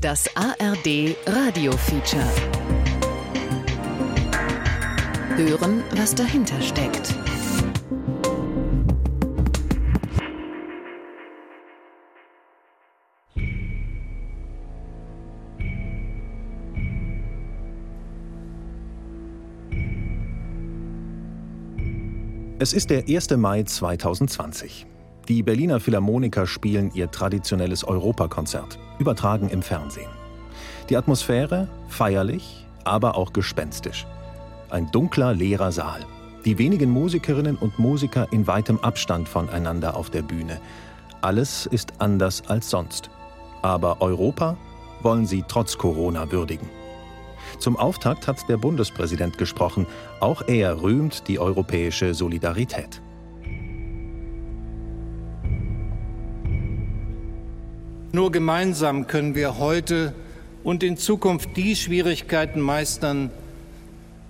Das ARD Radio Feature. Hören, was dahinter steckt. Es ist der 1. Mai 2020. Die Berliner Philharmoniker spielen ihr traditionelles Europakonzert, übertragen im Fernsehen. Die Atmosphäre feierlich, aber auch gespenstisch. Ein dunkler, leerer Saal. Die wenigen Musikerinnen und Musiker in weitem Abstand voneinander auf der Bühne. Alles ist anders als sonst. Aber Europa wollen sie trotz Corona würdigen. Zum Auftakt hat der Bundespräsident gesprochen. Auch er rühmt die europäische Solidarität. Nur gemeinsam können wir heute und in Zukunft die Schwierigkeiten meistern,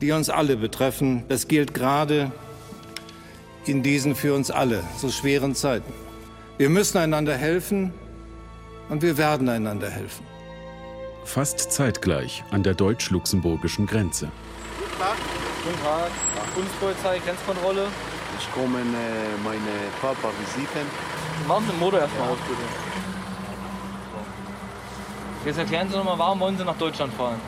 die uns alle betreffen. Das gilt gerade in diesen für uns alle so schweren Zeiten. Wir müssen einander helfen und wir werden einander helfen fast zeitgleich an der deutsch-luxemburgischen Grenze. Guten Tag. Guten Tag. Bundespolizei, Grenzkontrolle. Ich komme äh, meine Papa visiten. Machen Sie den Motor erstmal ja. aus, bitte. Jetzt erklären Sie nochmal, warum wollen Sie nach Deutschland fahren?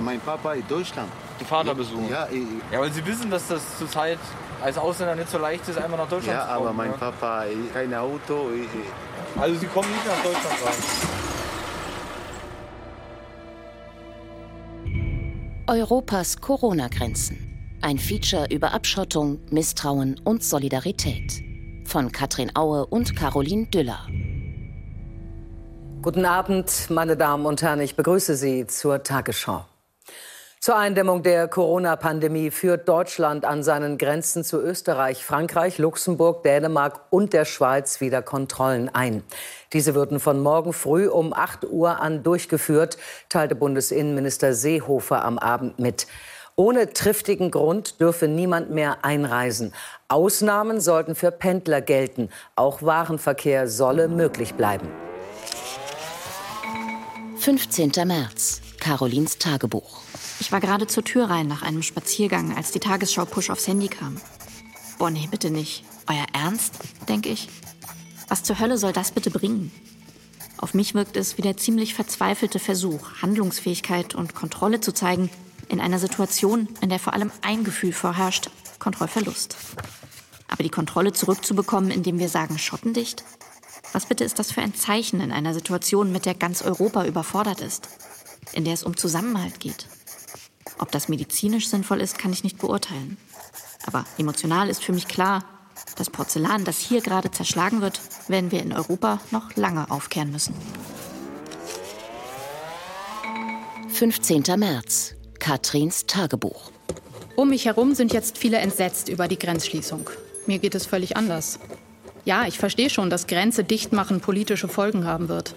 Mein Papa in Deutschland. Die Vater besuchen? Ja, ich, ja, weil Sie wissen, dass das zurzeit als Ausländer nicht so leicht ist, einmal nach Deutschland ja, zu kommen. Ja, aber mein ja? Papa, kein Auto. Ich, also Sie kommen nicht nach Deutschland rein? Europas Corona-Grenzen. Ein Feature über Abschottung, Misstrauen und Solidarität. Von Katrin Aue und Caroline Düller. Guten Abend, meine Damen und Herren. Ich begrüße Sie zur Tagesschau. Zur Eindämmung der Corona-Pandemie führt Deutschland an seinen Grenzen zu Österreich, Frankreich, Luxemburg, Dänemark und der Schweiz wieder Kontrollen ein. Diese würden von morgen früh um 8 Uhr an durchgeführt, teilte Bundesinnenminister Seehofer am Abend mit. Ohne triftigen Grund dürfe niemand mehr einreisen. Ausnahmen sollten für Pendler gelten. Auch Warenverkehr solle möglich bleiben. 15. März. Carolins Tagebuch. Ich war gerade zur Tür rein nach einem Spaziergang, als die Tagesschau-Push aufs Handy kam. Boah, nee, bitte nicht. Euer Ernst, denke ich. Was zur Hölle soll das bitte bringen? Auf mich wirkt es wie der ziemlich verzweifelte Versuch, Handlungsfähigkeit und Kontrolle zu zeigen in einer Situation, in der vor allem ein Gefühl vorherrscht, Kontrollverlust. Aber die Kontrolle zurückzubekommen, indem wir sagen, schottendicht? Was bitte ist das für ein Zeichen in einer Situation, mit der ganz Europa überfordert ist? In der es um Zusammenhalt geht? Ob das medizinisch sinnvoll ist, kann ich nicht beurteilen. Aber emotional ist für mich klar, das Porzellan, das hier gerade zerschlagen wird, werden wir in Europa noch lange aufkehren müssen. 15. März. Katrins Tagebuch. Um mich herum sind jetzt viele entsetzt über die Grenzschließung. Mir geht es völlig anders. Ja, ich verstehe schon, dass Grenze dicht machen politische Folgen haben wird.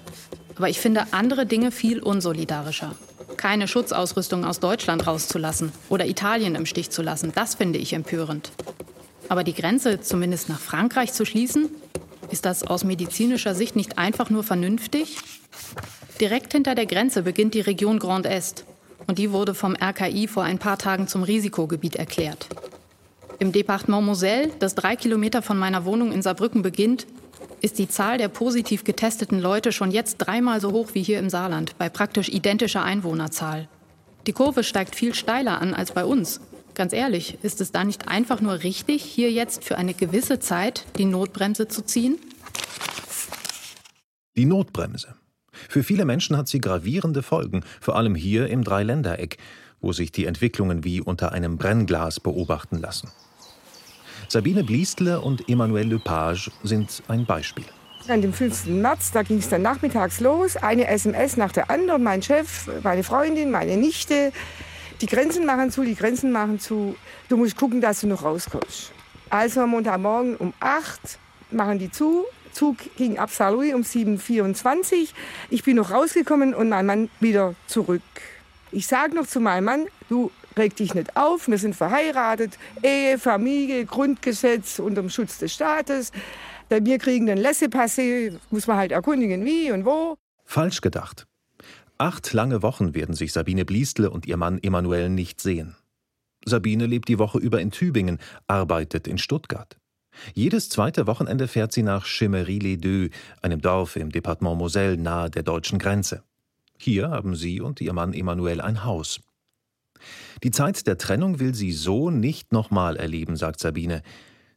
Aber ich finde andere Dinge viel unsolidarischer keine Schutzausrüstung aus Deutschland rauszulassen oder Italien im Stich zu lassen. Das finde ich empörend. Aber die Grenze zumindest nach Frankreich zu schließen, ist das aus medizinischer Sicht nicht einfach nur vernünftig? Direkt hinter der Grenze beginnt die Region Grand Est. Und die wurde vom RKI vor ein paar Tagen zum Risikogebiet erklärt. Im Departement Moselle, das drei Kilometer von meiner Wohnung in Saarbrücken beginnt, ist die Zahl der positiv getesteten Leute schon jetzt dreimal so hoch wie hier im Saarland, bei praktisch identischer Einwohnerzahl. Die Kurve steigt viel steiler an als bei uns. Ganz ehrlich, ist es da nicht einfach nur richtig, hier jetzt für eine gewisse Zeit die Notbremse zu ziehen? Die Notbremse. Für viele Menschen hat sie gravierende Folgen, vor allem hier im Dreiländereck, wo sich die Entwicklungen wie unter einem Brennglas beobachten lassen. Sabine Bliestle und Emmanuel Lepage sind ein Beispiel. An dem 15. März, da ging es dann nachmittags los. Eine SMS nach der anderen. Mein Chef, meine Freundin, meine Nichte. Die Grenzen machen zu, die Grenzen machen zu. Du musst gucken, dass du noch rauskommst. Also am Montagmorgen um 8 machen die zu. Zug ging ab Saarlouis um 7.24 Uhr. Ich bin noch rausgekommen und mein Mann wieder zurück. Ich sage noch zu meinem Mann, du reg dich nicht auf, wir sind verheiratet, Ehe, Familie, Grundgesetz unter dem Schutz des Staates. Wir kriegen den Laissez-passer, muss man halt erkundigen, wie und wo. Falsch gedacht. Acht lange Wochen werden sich Sabine Bliestle und ihr Mann Emanuel nicht sehen. Sabine lebt die Woche über in Tübingen, arbeitet in Stuttgart. Jedes zweite Wochenende fährt sie nach Chemery-les-Deux, einem Dorf im Departement Moselle nahe der deutschen Grenze. Hier haben sie und ihr Mann Emanuel ein Haus. Die Zeit der Trennung will sie so nicht nochmal erleben, sagt Sabine.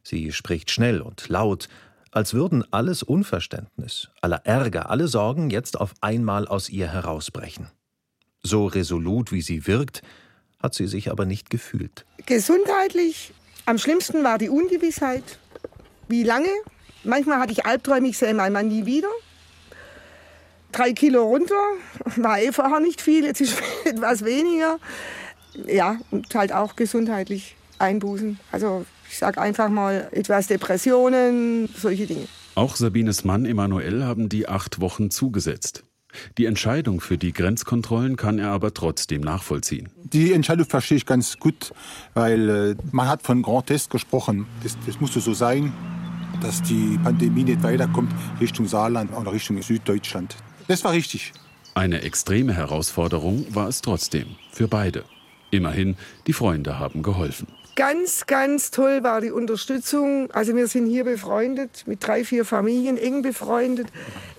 Sie spricht schnell und laut, als würden alles Unverständnis, aller Ärger, alle Sorgen jetzt auf einmal aus ihr herausbrechen. So resolut wie sie wirkt, hat sie sich aber nicht gefühlt. Gesundheitlich am schlimmsten war die Ungewissheit. Wie lange? Manchmal hatte ich Albträume, ich sehe meinen Mann nie wieder. Drei Kilo runter, war eh vorher nicht viel, jetzt ist etwas weniger. Ja, und halt auch gesundheitlich Einbußen. Also ich sage einfach mal etwas Depressionen, solche Dinge. Auch Sabines Mann Emanuel haben die acht Wochen zugesetzt. Die Entscheidung für die Grenzkontrollen kann er aber trotzdem nachvollziehen. Die Entscheidung verstehe ich ganz gut, weil äh, man hat von Grand Test gesprochen. Das, das musste so sein, dass die Pandemie nicht weiterkommt Richtung Saarland oder Richtung Süddeutschland. Das war richtig. Eine extreme Herausforderung war es trotzdem für beide. Immerhin, die Freunde haben geholfen. Ganz, ganz toll war die Unterstützung. Also wir sind hier befreundet, mit drei, vier Familien eng befreundet.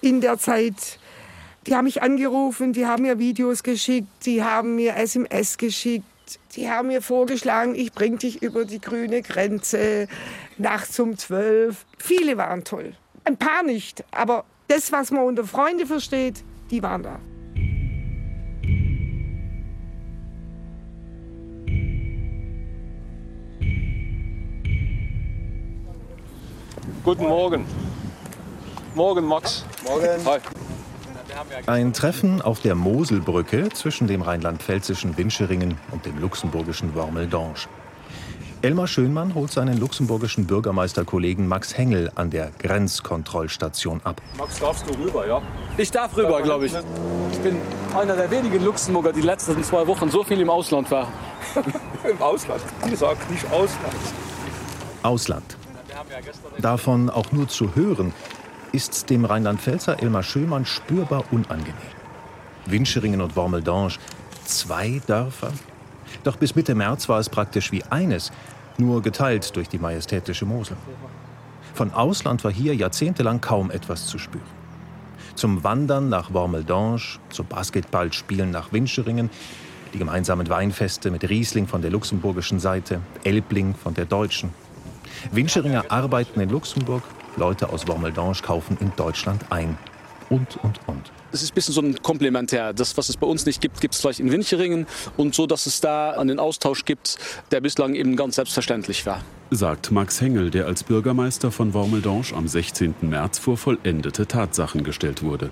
In der Zeit die haben mich angerufen, die haben mir Videos geschickt, die haben mir SMS geschickt, die haben mir vorgeschlagen, ich bring dich über die grüne Grenze nachts um zwölf. Viele waren toll. Ein paar nicht, aber das, was man unter Freunde versteht, die waren da. Guten Morgen. Morgen, Max. Morgen. Hi. Ein Treffen auf der Moselbrücke zwischen dem rheinland-pfälzischen Winscheringen und dem luxemburgischen Wormeldonge. Elmar Schönmann holt seinen luxemburgischen Bürgermeisterkollegen Max Hengel an der Grenzkontrollstation ab. Max, darfst du rüber, ja? Ich darf rüber, glaube ich. Ich bin einer der wenigen Luxemburger, die letzten zwei Wochen so viel im Ausland war. Im Ausland. Die sagt nicht Ausland. Ausland. Davon auch nur zu hören, ist dem Rheinland-Pfälzer Elmar Schömann spürbar unangenehm. Winscheringen und Wormeldange, zwei Dörfer? Doch bis Mitte März war es praktisch wie eines, nur geteilt durch die majestätische Mosel. Von Ausland war hier jahrzehntelang kaum etwas zu spüren. Zum Wandern nach Wormeldange, zum Basketballspielen nach Winscheringen, die gemeinsamen Weinfeste mit Riesling von der luxemburgischen Seite, Elbling von der deutschen. Winscheringer arbeiten in Luxemburg, Leute aus Wormeldange kaufen in Deutschland ein. Und, und, und. Es ist ein bisschen so ein Komplementär. Das, was es bei uns nicht gibt, gibt es vielleicht in Wincheringen. Und so, dass es da einen Austausch gibt, der bislang eben ganz selbstverständlich war. Sagt Max Hengel, der als Bürgermeister von Wormeldange am 16. März vor vollendete Tatsachen gestellt wurde.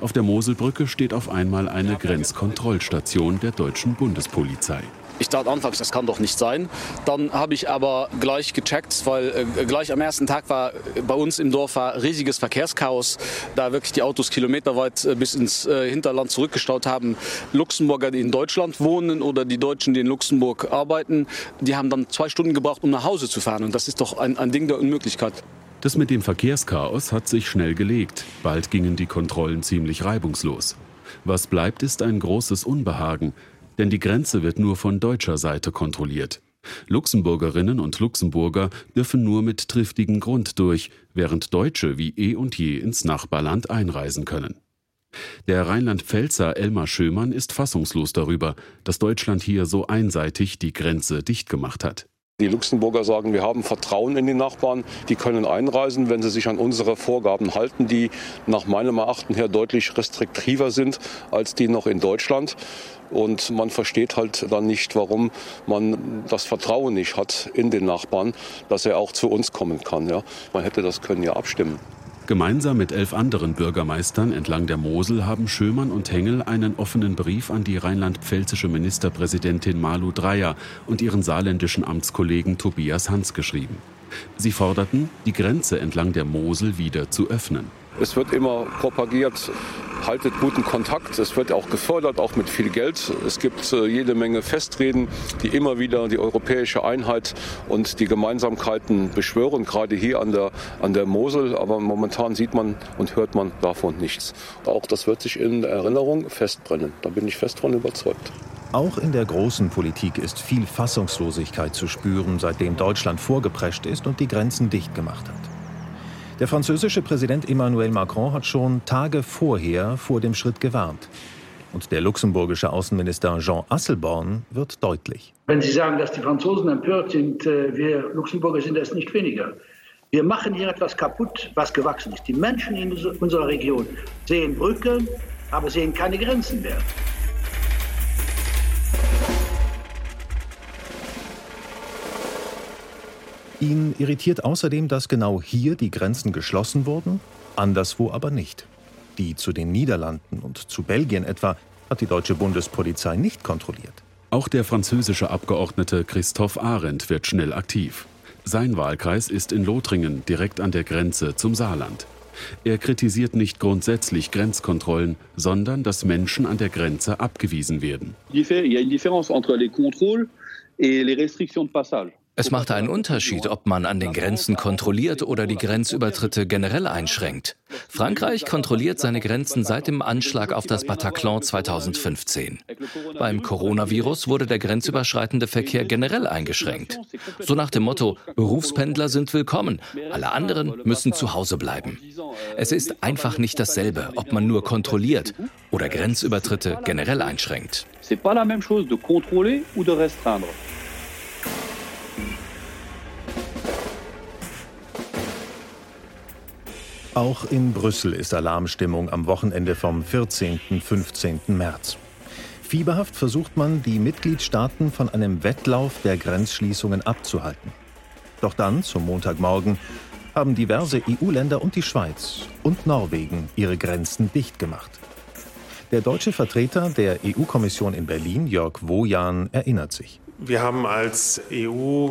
Auf der Moselbrücke steht auf einmal eine Grenzkontrollstation der deutschen Bundespolizei. Ich dachte anfangs, das kann doch nicht sein. Dann habe ich aber gleich gecheckt, weil äh, gleich am ersten Tag war äh, bei uns im Dorf war riesiges Verkehrschaos, da wirklich die Autos kilometerweit äh, bis ins äh, Hinterland zurückgestaut haben. Luxemburger, die in Deutschland wohnen oder die Deutschen, die in Luxemburg arbeiten, die haben dann zwei Stunden gebraucht, um nach Hause zu fahren. Und das ist doch ein, ein Ding der Unmöglichkeit. Das mit dem Verkehrschaos hat sich schnell gelegt. Bald gingen die Kontrollen ziemlich reibungslos. Was bleibt, ist ein großes Unbehagen denn die Grenze wird nur von deutscher Seite kontrolliert. Luxemburgerinnen und Luxemburger dürfen nur mit triftigem Grund durch, während Deutsche wie eh und je ins Nachbarland einreisen können. Der Rheinland-Pfälzer Elmar Schömann ist fassungslos darüber, dass Deutschland hier so einseitig die Grenze dicht gemacht hat. Die Luxemburger sagen, wir haben Vertrauen in die Nachbarn, die können einreisen, wenn sie sich an unsere Vorgaben halten, die nach meinem Erachten her deutlich restriktiver sind als die noch in Deutschland. Und man versteht halt dann nicht, warum man das Vertrauen nicht hat in den Nachbarn, dass er auch zu uns kommen kann. Ja. Man hätte das können ja abstimmen. Gemeinsam mit elf anderen Bürgermeistern entlang der Mosel haben Schömann und Hengel einen offenen Brief an die rheinland-pfälzische Ministerpräsidentin Malu Dreyer und ihren saarländischen Amtskollegen Tobias Hans geschrieben. Sie forderten, die Grenze entlang der Mosel wieder zu öffnen. Es wird immer propagiert, haltet guten Kontakt. Es wird auch gefördert, auch mit viel Geld. Es gibt äh, jede Menge Festreden, die immer wieder die europäische Einheit und die Gemeinsamkeiten beschwören, gerade hier an der, an der Mosel. Aber momentan sieht man und hört man davon nichts. Auch das wird sich in Erinnerung festbrennen. Da bin ich fest von überzeugt. Auch in der großen Politik ist viel Fassungslosigkeit zu spüren, seitdem Deutschland vorgeprescht ist und die Grenzen dicht gemacht hat. Der französische Präsident Emmanuel Macron hat schon Tage vorher vor dem Schritt gewarnt. Und der luxemburgische Außenminister Jean Asselborn wird deutlich. Wenn Sie sagen, dass die Franzosen empört sind, äh, wir Luxemburger sind es nicht weniger. Wir machen hier etwas kaputt, was gewachsen ist. Die Menschen in unserer Region sehen Brücken, aber sehen keine Grenzen mehr. Ihn irritiert außerdem, dass genau hier die Grenzen geschlossen wurden, anderswo aber nicht. Die zu den Niederlanden und zu Belgien etwa hat die deutsche Bundespolizei nicht kontrolliert. Auch der französische Abgeordnete Christophe Arendt wird schnell aktiv. Sein Wahlkreis ist in Lothringen, direkt an der Grenze zum Saarland. Er kritisiert nicht grundsätzlich Grenzkontrollen, sondern dass Menschen an der Grenze abgewiesen werden. Il y a une différence entre les contrôles et les restrictions de passage. Es macht einen Unterschied, ob man an den Grenzen kontrolliert oder die Grenzübertritte generell einschränkt. Frankreich kontrolliert seine Grenzen seit dem Anschlag auf das Bataclan 2015. Beim Coronavirus wurde der grenzüberschreitende Verkehr generell eingeschränkt. So nach dem Motto, Berufspendler sind willkommen, alle anderen müssen zu Hause bleiben. Es ist einfach nicht dasselbe, ob man nur kontrolliert oder Grenzübertritte generell einschränkt. C'est pas la même chose de contrôler ou de restreindre. Auch in Brüssel ist Alarmstimmung am Wochenende vom 14. 15. März. Fieberhaft versucht man, die Mitgliedstaaten von einem Wettlauf der Grenzschließungen abzuhalten. Doch dann, zum Montagmorgen, haben diverse EU-Länder und die Schweiz und Norwegen ihre Grenzen dicht gemacht. Der deutsche Vertreter der EU-Kommission in Berlin, Jörg Wojan, erinnert sich. Wir haben als EU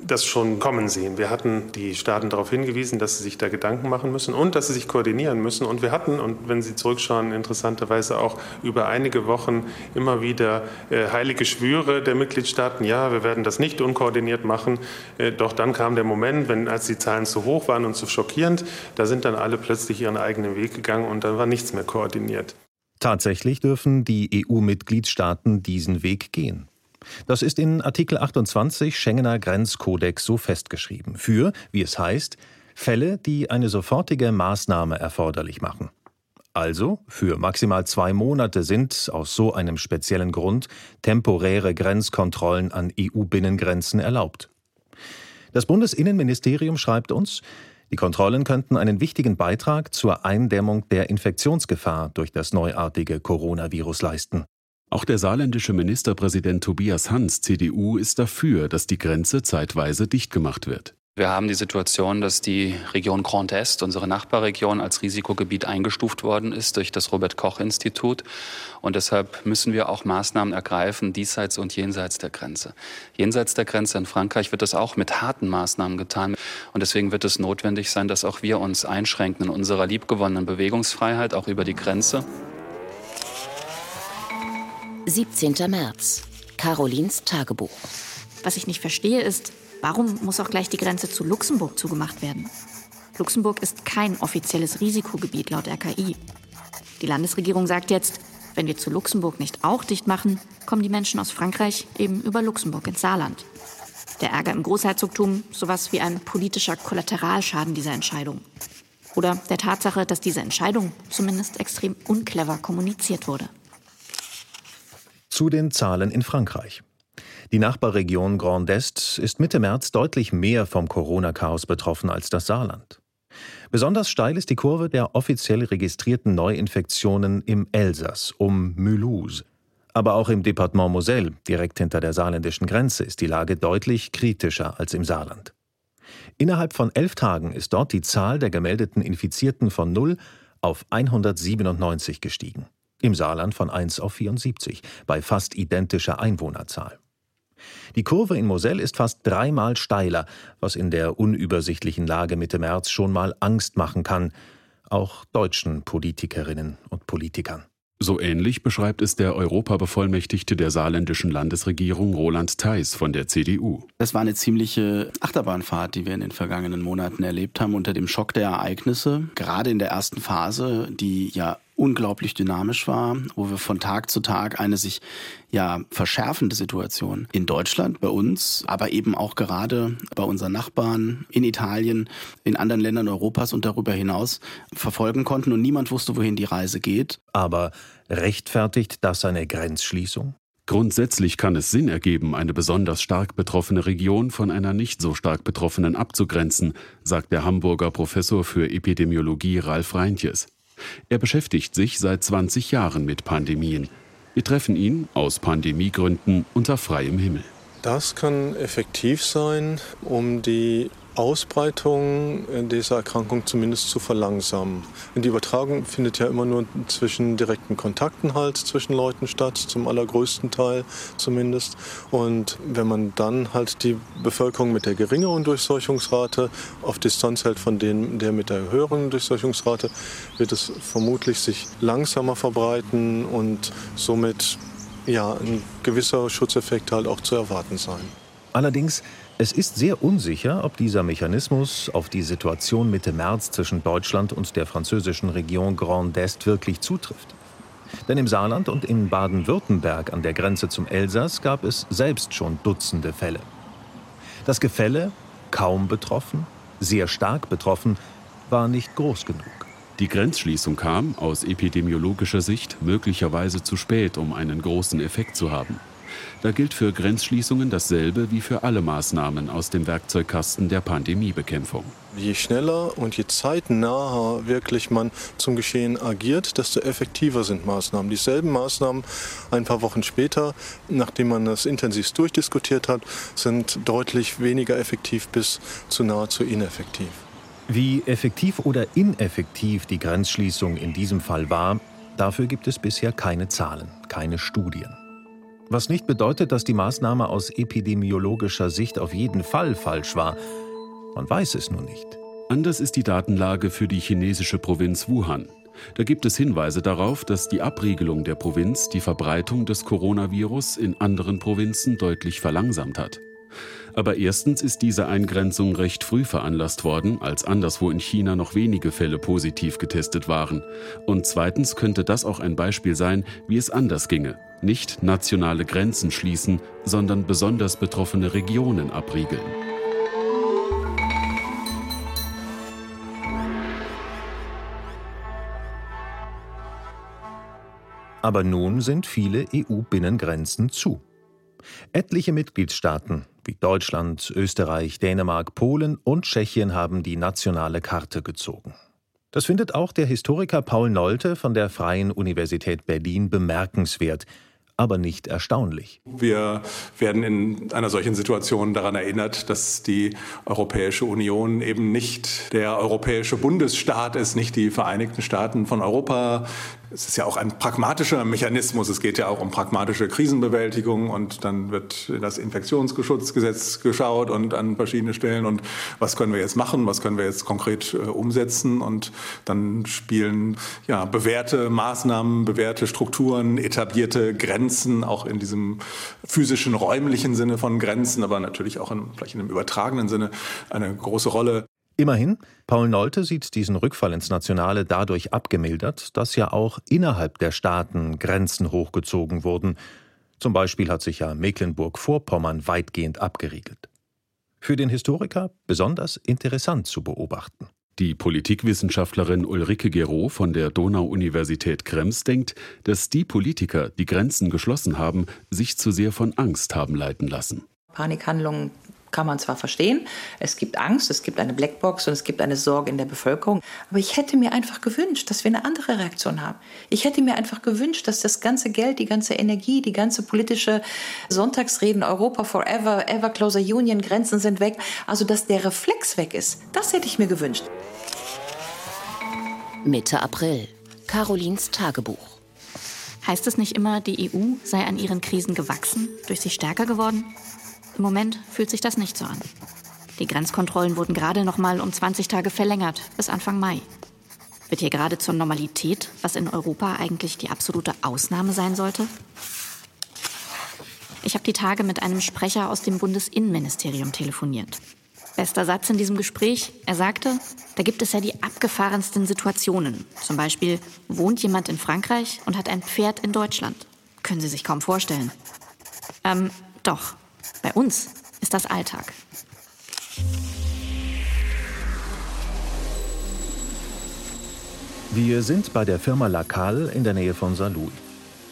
das schon kommen sehen. Wir hatten die Staaten darauf hingewiesen, dass sie sich da Gedanken machen müssen und dass sie sich koordinieren müssen. Und wir hatten, und wenn Sie zurückschauen, interessanterweise auch über einige Wochen immer wieder äh, heilige Schwüre der Mitgliedstaaten, ja, wir werden das nicht unkoordiniert machen. Äh, doch dann kam der Moment, wenn, als die Zahlen zu hoch waren und zu schockierend, da sind dann alle plötzlich ihren eigenen Weg gegangen und dann war nichts mehr koordiniert. Tatsächlich dürfen die EU-Mitgliedstaaten diesen Weg gehen. Das ist in Artikel 28 Schengener Grenzkodex so festgeschrieben. Für, wie es heißt, Fälle, die eine sofortige Maßnahme erforderlich machen. Also für maximal zwei Monate sind aus so einem speziellen Grund temporäre Grenzkontrollen an EU-Binnengrenzen erlaubt. Das Bundesinnenministerium schreibt uns, die Kontrollen könnten einen wichtigen Beitrag zur Eindämmung der Infektionsgefahr durch das neuartige Coronavirus leisten. Auch der saarländische Ministerpräsident Tobias Hans, CDU, ist dafür, dass die Grenze zeitweise dicht gemacht wird. Wir haben die Situation, dass die Region Grand Est, unsere Nachbarregion, als Risikogebiet eingestuft worden ist durch das Robert Koch Institut. Und deshalb müssen wir auch Maßnahmen ergreifen, diesseits und jenseits der Grenze. Jenseits der Grenze in Frankreich wird das auch mit harten Maßnahmen getan. Und deswegen wird es notwendig sein, dass auch wir uns einschränken in unserer liebgewonnenen Bewegungsfreiheit, auch über die Grenze. 17. März. Carolins Tagebuch. Was ich nicht verstehe ist, warum muss auch gleich die Grenze zu Luxemburg zugemacht werden? Luxemburg ist kein offizielles Risikogebiet laut RKI. Die Landesregierung sagt jetzt, wenn wir zu Luxemburg nicht auch dicht machen, kommen die Menschen aus Frankreich eben über Luxemburg ins Saarland. Der Ärger im Großherzogtum sowas wie ein politischer Kollateralschaden dieser Entscheidung. Oder der Tatsache, dass diese Entscheidung zumindest extrem unclever kommuniziert wurde. Zu den Zahlen in Frankreich. Die Nachbarregion Grand Est ist Mitte März deutlich mehr vom Corona-Chaos betroffen als das Saarland. Besonders steil ist die Kurve der offiziell registrierten Neuinfektionen im Elsass um Mulhouse. Aber auch im Departement Moselle, direkt hinter der saarländischen Grenze, ist die Lage deutlich kritischer als im Saarland. Innerhalb von elf Tagen ist dort die Zahl der gemeldeten Infizierten von 0 auf 197 gestiegen im Saarland von 1 auf 74, bei fast identischer Einwohnerzahl. Die Kurve in Moselle ist fast dreimal steiler, was in der unübersichtlichen Lage Mitte März schon mal Angst machen kann. auch deutschen Politikerinnen und Politikern. So ähnlich beschreibt es der Europabevollmächtigte der saarländischen Landesregierung Roland Theis von der CDU. Das war eine ziemliche Achterbahnfahrt, die wir in den vergangenen Monaten erlebt haben unter dem Schock der Ereignisse. Gerade in der ersten Phase, die ja unglaublich dynamisch war, wo wir von Tag zu Tag eine sich ja verschärfende Situation in Deutschland, bei uns, aber eben auch gerade bei unseren Nachbarn in Italien, in anderen Ländern Europas und darüber hinaus verfolgen konnten und niemand wusste, wohin die Reise geht. Aber rechtfertigt das eine Grenzschließung? Grundsätzlich kann es Sinn ergeben, eine besonders stark betroffene Region von einer nicht so stark betroffenen abzugrenzen, sagt der Hamburger Professor für Epidemiologie Ralf Reintjes. Er beschäftigt sich seit 20 Jahren mit Pandemien. Wir treffen ihn aus Pandemiegründen unter freiem Himmel. Das kann effektiv sein, um die Ausbreitung dieser Erkrankung zumindest zu verlangsamen. Die Übertragung findet ja immer nur zwischen direkten Kontakten halt zwischen Leuten statt, zum allergrößten Teil zumindest. Und wenn man dann halt die Bevölkerung mit der geringeren Durchseuchungsrate auf Distanz hält von denen, der mit der höheren Durchseuchungsrate, wird es vermutlich sich langsamer verbreiten und somit ja, ein gewisser Schutzeffekt halt auch zu erwarten sein. Allerdings es ist sehr unsicher, ob dieser Mechanismus auf die Situation Mitte März zwischen Deutschland und der französischen Region Grand Est wirklich zutrifft. Denn im Saarland und in Baden-Württemberg an der Grenze zum Elsass gab es selbst schon Dutzende Fälle. Das Gefälle, kaum betroffen, sehr stark betroffen, war nicht groß genug. Die Grenzschließung kam aus epidemiologischer Sicht möglicherweise zu spät, um einen großen Effekt zu haben. Da gilt für Grenzschließungen dasselbe wie für alle Maßnahmen aus dem Werkzeugkasten der Pandemiebekämpfung. Je schneller und je zeitnaher wirklich man zum Geschehen agiert, desto effektiver sind Maßnahmen. Dieselben Maßnahmen ein paar Wochen später, nachdem man das intensiv durchdiskutiert hat, sind deutlich weniger effektiv bis zu nahezu ineffektiv. Wie effektiv oder ineffektiv die Grenzschließung in diesem Fall war, dafür gibt es bisher keine Zahlen, keine Studien. Was nicht bedeutet, dass die Maßnahme aus epidemiologischer Sicht auf jeden Fall falsch war. Man weiß es nur nicht. Anders ist die Datenlage für die chinesische Provinz Wuhan. Da gibt es Hinweise darauf, dass die Abriegelung der Provinz die Verbreitung des Coronavirus in anderen Provinzen deutlich verlangsamt hat. Aber erstens ist diese Eingrenzung recht früh veranlasst worden, als anderswo in China noch wenige Fälle positiv getestet waren. Und zweitens könnte das auch ein Beispiel sein, wie es anders ginge. Nicht nationale Grenzen schließen, sondern besonders betroffene Regionen abriegeln. Aber nun sind viele EU-Binnengrenzen zu. Etliche Mitgliedstaaten wie Deutschland, Österreich, Dänemark, Polen und Tschechien haben die nationale Karte gezogen. Das findet auch der Historiker Paul Nolte von der Freien Universität Berlin bemerkenswert, aber nicht erstaunlich. Wir werden in einer solchen Situation daran erinnert, dass die Europäische Union eben nicht der europäische Bundesstaat ist, nicht die Vereinigten Staaten von Europa, es ist ja auch ein pragmatischer Mechanismus. Es geht ja auch um pragmatische Krisenbewältigung und dann wird das Infektionsschutzgesetz geschaut und an verschiedene Stellen und was können wir jetzt machen, was können wir jetzt konkret äh, umsetzen und dann spielen ja bewährte Maßnahmen, bewährte Strukturen, etablierte Grenzen auch in diesem physischen räumlichen Sinne von Grenzen, aber natürlich auch in, vielleicht in einem übertragenen Sinne eine große Rolle. Immerhin, Paul Nolte sieht diesen Rückfall ins Nationale dadurch abgemildert, dass ja auch innerhalb der Staaten Grenzen hochgezogen wurden. Zum Beispiel hat sich ja Mecklenburg-Vorpommern weitgehend abgeriegelt. Für den Historiker besonders interessant zu beobachten. Die Politikwissenschaftlerin Ulrike Gero von der Donau-Universität Krems denkt, dass die Politiker, die Grenzen geschlossen haben, sich zu sehr von Angst haben leiten lassen. Panikhandlungen kann man zwar verstehen, es gibt Angst, es gibt eine Blackbox und es gibt eine Sorge in der Bevölkerung, aber ich hätte mir einfach gewünscht, dass wir eine andere Reaktion haben. Ich hätte mir einfach gewünscht, dass das ganze Geld, die ganze Energie, die ganze politische Sonntagsreden, Europa forever, ever closer Union, Grenzen sind weg, also dass der Reflex weg ist, das hätte ich mir gewünscht. Mitte April. Carolins Tagebuch. Heißt es nicht immer, die EU sei an ihren Krisen gewachsen, durch sie stärker geworden? Im Moment fühlt sich das nicht so an. Die Grenzkontrollen wurden gerade noch mal um 20 Tage verlängert, bis Anfang Mai. Wird hier gerade zur Normalität, was in Europa eigentlich die absolute Ausnahme sein sollte? Ich habe die Tage mit einem Sprecher aus dem Bundesinnenministerium telefoniert. Bester Satz in diesem Gespräch, er sagte, da gibt es ja die abgefahrensten Situationen. Zum Beispiel wohnt jemand in Frankreich und hat ein Pferd in Deutschland. Können Sie sich kaum vorstellen. Ähm, doch, bei uns ist das Alltag. Wir sind bei der Firma Lacal in der Nähe von Saarlouis.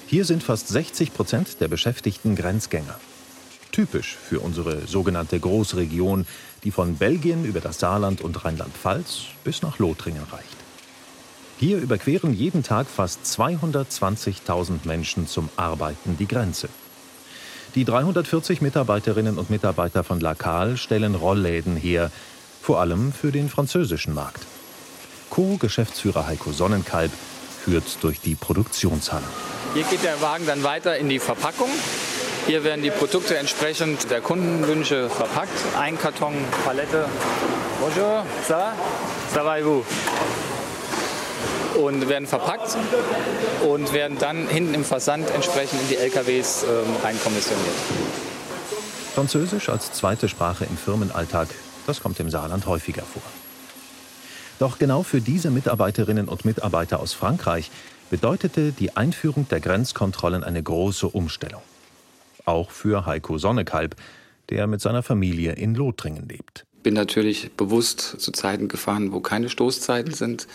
Hier sind fast 60 Prozent der Beschäftigten Grenzgänger. Typisch für unsere sogenannte Großregion, die von Belgien über das Saarland und Rheinland-Pfalz bis nach Lothringen reicht. Hier überqueren jeden Tag fast 220.000 Menschen zum Arbeiten die Grenze. Die 340 Mitarbeiterinnen und Mitarbeiter von Lacal stellen Rollläden her, vor allem für den französischen Markt. Co-Geschäftsführer Heiko Sonnenkalb führt durch die Produktionshalle. Hier geht der Wagen dann weiter in die Verpackung. Hier werden die Produkte entsprechend der Kundenwünsche verpackt. Ein Karton, Palette. Bonjour, ça va? Ça va et vous? Und werden verpackt und werden dann hinten im Versand entsprechend in die LKWs ähm, reinkommissioniert. Französisch als zweite Sprache im Firmenalltag, das kommt im Saarland häufiger vor. Doch genau für diese Mitarbeiterinnen und Mitarbeiter aus Frankreich bedeutete die Einführung der Grenzkontrollen eine große Umstellung. Auch für Heiko Sonnekalb, der mit seiner Familie in Lothringen lebt. Ich bin natürlich bewusst zu Zeiten gefahren, wo keine Stoßzeiten sind.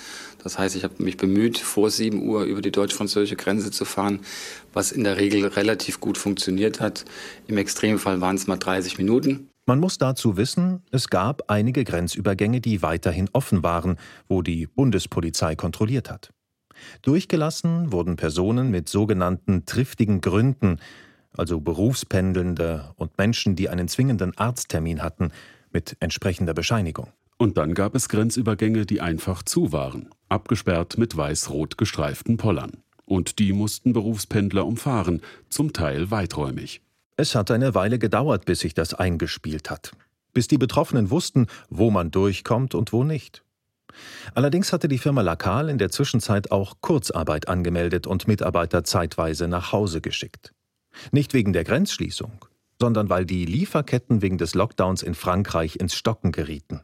Das heißt, ich habe mich bemüht, vor 7 Uhr über die deutsch-französische Grenze zu fahren, was in der Regel relativ gut funktioniert hat. Im Extremfall waren es mal 30 Minuten. Man muss dazu wissen, es gab einige Grenzübergänge, die weiterhin offen waren, wo die Bundespolizei kontrolliert hat. Durchgelassen wurden Personen mit sogenannten triftigen Gründen, also Berufspendelnde und Menschen, die einen zwingenden Arzttermin hatten, mit entsprechender Bescheinigung. Und dann gab es Grenzübergänge, die einfach zu waren, abgesperrt mit weiß-rot gestreiften Pollern. Und die mussten Berufspendler umfahren, zum Teil weiträumig. Es hat eine Weile gedauert, bis sich das eingespielt hat. Bis die Betroffenen wussten, wo man durchkommt und wo nicht. Allerdings hatte die Firma Lacal in der Zwischenzeit auch Kurzarbeit angemeldet und Mitarbeiter zeitweise nach Hause geschickt. Nicht wegen der Grenzschließung, sondern weil die Lieferketten wegen des Lockdowns in Frankreich ins Stocken gerieten.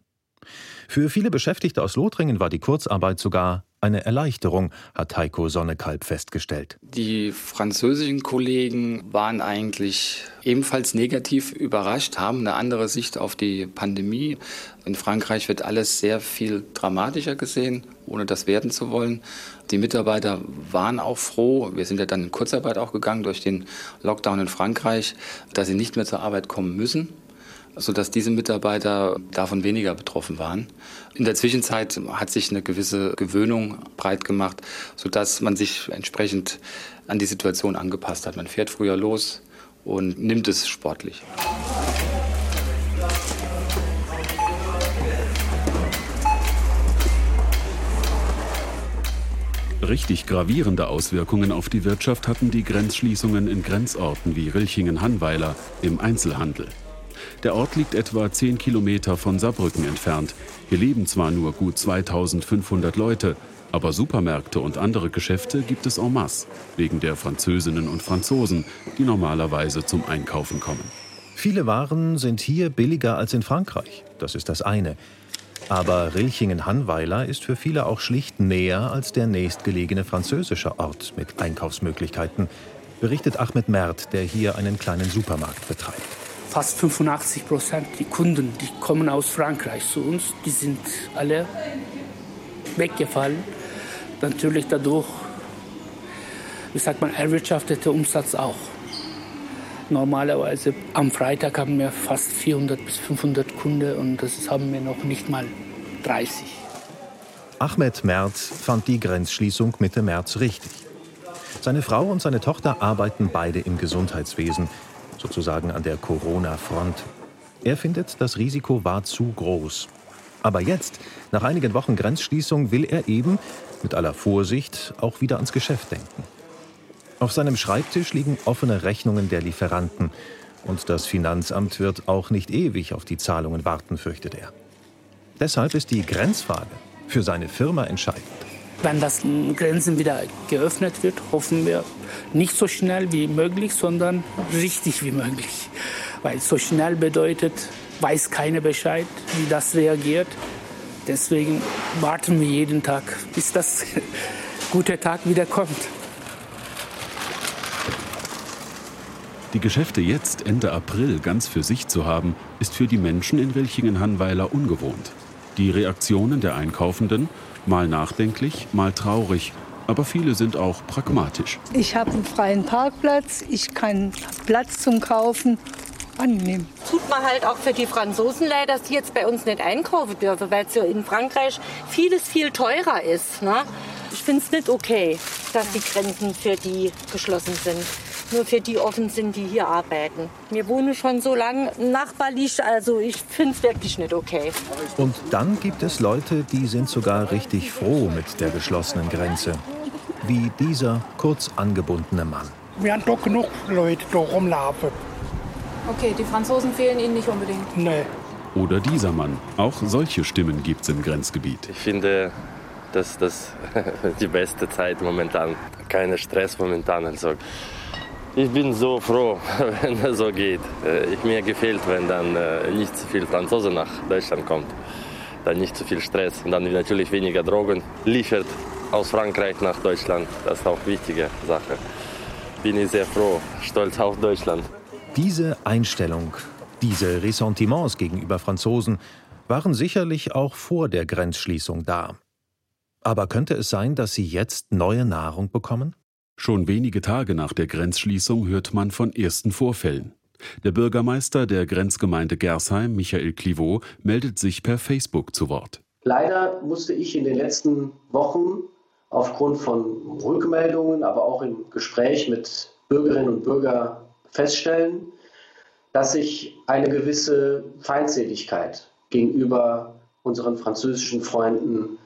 Für viele Beschäftigte aus Lothringen war die Kurzarbeit sogar eine Erleichterung, hat Heiko Sonnekalb festgestellt. Die französischen Kollegen waren eigentlich ebenfalls negativ überrascht, haben eine andere Sicht auf die Pandemie. In Frankreich wird alles sehr viel dramatischer gesehen, ohne das werden zu wollen. Die Mitarbeiter waren auch froh, wir sind ja dann in Kurzarbeit auch gegangen durch den Lockdown in Frankreich, dass sie nicht mehr zur Arbeit kommen müssen sodass diese Mitarbeiter davon weniger betroffen waren. In der Zwischenzeit hat sich eine gewisse Gewöhnung breit gemacht, sodass man sich entsprechend an die Situation angepasst hat. Man fährt früher los und nimmt es sportlich. Richtig gravierende Auswirkungen auf die Wirtschaft hatten die Grenzschließungen in Grenzorten wie Rilchingen-Hannweiler im Einzelhandel. Der Ort liegt etwa 10 Kilometer von Saarbrücken entfernt. Hier leben zwar nur gut 2500 Leute, aber Supermärkte und andere Geschäfte gibt es en masse, wegen der Französinnen und Franzosen, die normalerweise zum Einkaufen kommen. Viele Waren sind hier billiger als in Frankreich, das ist das eine. Aber Rilchingen-Hannweiler ist für viele auch schlicht näher als der nächstgelegene französische Ort mit Einkaufsmöglichkeiten, berichtet Ahmed Mert, der hier einen kleinen Supermarkt betreibt fast 85 Prozent die Kunden, die kommen aus Frankreich zu uns, die sind alle weggefallen. Natürlich dadurch, wie sagt man, erwirtschaftete Umsatz auch. Normalerweise am Freitag haben wir fast 400 bis 500 Kunden und das haben wir noch nicht mal 30. Ahmed Merz fand die Grenzschließung Mitte März richtig. Seine Frau und seine Tochter arbeiten beide im Gesundheitswesen sozusagen an der Corona-Front. Er findet, das Risiko war zu groß. Aber jetzt, nach einigen Wochen Grenzschließung, will er eben, mit aller Vorsicht, auch wieder ans Geschäft denken. Auf seinem Schreibtisch liegen offene Rechnungen der Lieferanten. Und das Finanzamt wird auch nicht ewig auf die Zahlungen warten, fürchtet er. Deshalb ist die Grenzfrage für seine Firma entscheidend. Wenn das Grenzen wieder geöffnet wird, hoffen wir nicht so schnell wie möglich, sondern richtig wie möglich. Weil so schnell bedeutet, weiß keiner Bescheid, wie das reagiert. Deswegen warten wir jeden Tag, bis das gute Tag wieder kommt. Die Geschäfte jetzt Ende April ganz für sich zu haben, ist für die Menschen in Wilchingen-Hannweiler ungewohnt. Die Reaktionen der Einkaufenden, mal nachdenklich, mal traurig, aber viele sind auch pragmatisch. Ich habe einen freien Parkplatz, ich kann Platz zum Kaufen. Annehmen. Tut man halt auch für die Franzosen leid, dass die jetzt bei uns nicht einkaufen dürfen, weil es ja in Frankreich vieles viel teurer ist. Ne? Ich finde es nicht okay, dass die Grenzen für die geschlossen sind nur für die offen sind, die hier arbeiten. Wir wohnen schon so lange nachbarlich, also ich finde es wirklich nicht okay. Und dann gibt es Leute, die sind sogar richtig froh mit der geschlossenen Grenze. Wie dieser kurz angebundene Mann. Wir haben doch genug Leute da rumlaufen. Okay, die Franzosen fehlen Ihnen nicht unbedingt. Nee. Oder dieser Mann. Auch solche Stimmen gibt es im Grenzgebiet. Ich finde, dass das die beste Zeit momentan. Kein Stress momentan. Also ich bin so froh, wenn es so geht. Äh, mir gefällt, wenn dann äh, nicht zu viel Franzose nach Deutschland kommt. Dann nicht zu viel Stress und dann natürlich weniger Drogen liefert aus Frankreich nach Deutschland. Das ist auch eine wichtige Sache. Bin ich sehr froh, stolz auf Deutschland. Diese Einstellung, diese Ressentiments gegenüber Franzosen waren sicherlich auch vor der Grenzschließung da. Aber könnte es sein, dass sie jetzt neue Nahrung bekommen? Schon wenige Tage nach der Grenzschließung hört man von ersten Vorfällen. Der Bürgermeister der Grenzgemeinde Gersheim, Michael Clivaux, meldet sich per Facebook zu Wort. Leider musste ich in den letzten Wochen aufgrund von Rückmeldungen, aber auch im Gespräch mit Bürgerinnen und Bürgern feststellen, dass sich eine gewisse Feindseligkeit gegenüber unseren französischen Freunden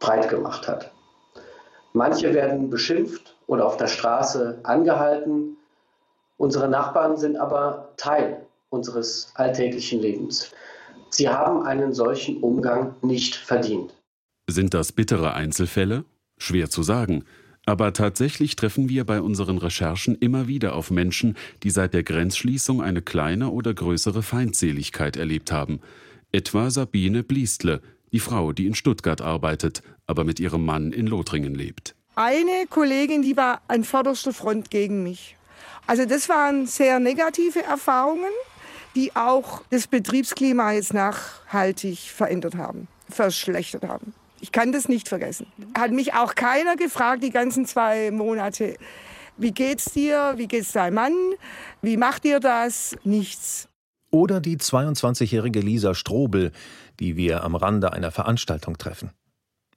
breit gemacht hat. Manche werden beschimpft oder auf der Straße angehalten. Unsere Nachbarn sind aber Teil unseres alltäglichen Lebens. Sie haben einen solchen Umgang nicht verdient. Sind das bittere Einzelfälle? Schwer zu sagen. Aber tatsächlich treffen wir bei unseren Recherchen immer wieder auf Menschen, die seit der Grenzschließung eine kleine oder größere Feindseligkeit erlebt haben. Etwa Sabine Bliestle, die Frau, die in Stuttgart arbeitet, aber mit ihrem Mann in Lothringen lebt. Eine Kollegin, die war an vorderster Front gegen mich. Also das waren sehr negative Erfahrungen, die auch das Betriebsklima jetzt nachhaltig verändert haben, verschlechtert haben. Ich kann das nicht vergessen. Hat mich auch keiner gefragt die ganzen zwei Monate, wie geht's dir, wie geht's deinem Mann, wie macht ihr das? Nichts. Oder die 22-jährige Lisa Strobel, die wir am Rande einer Veranstaltung treffen.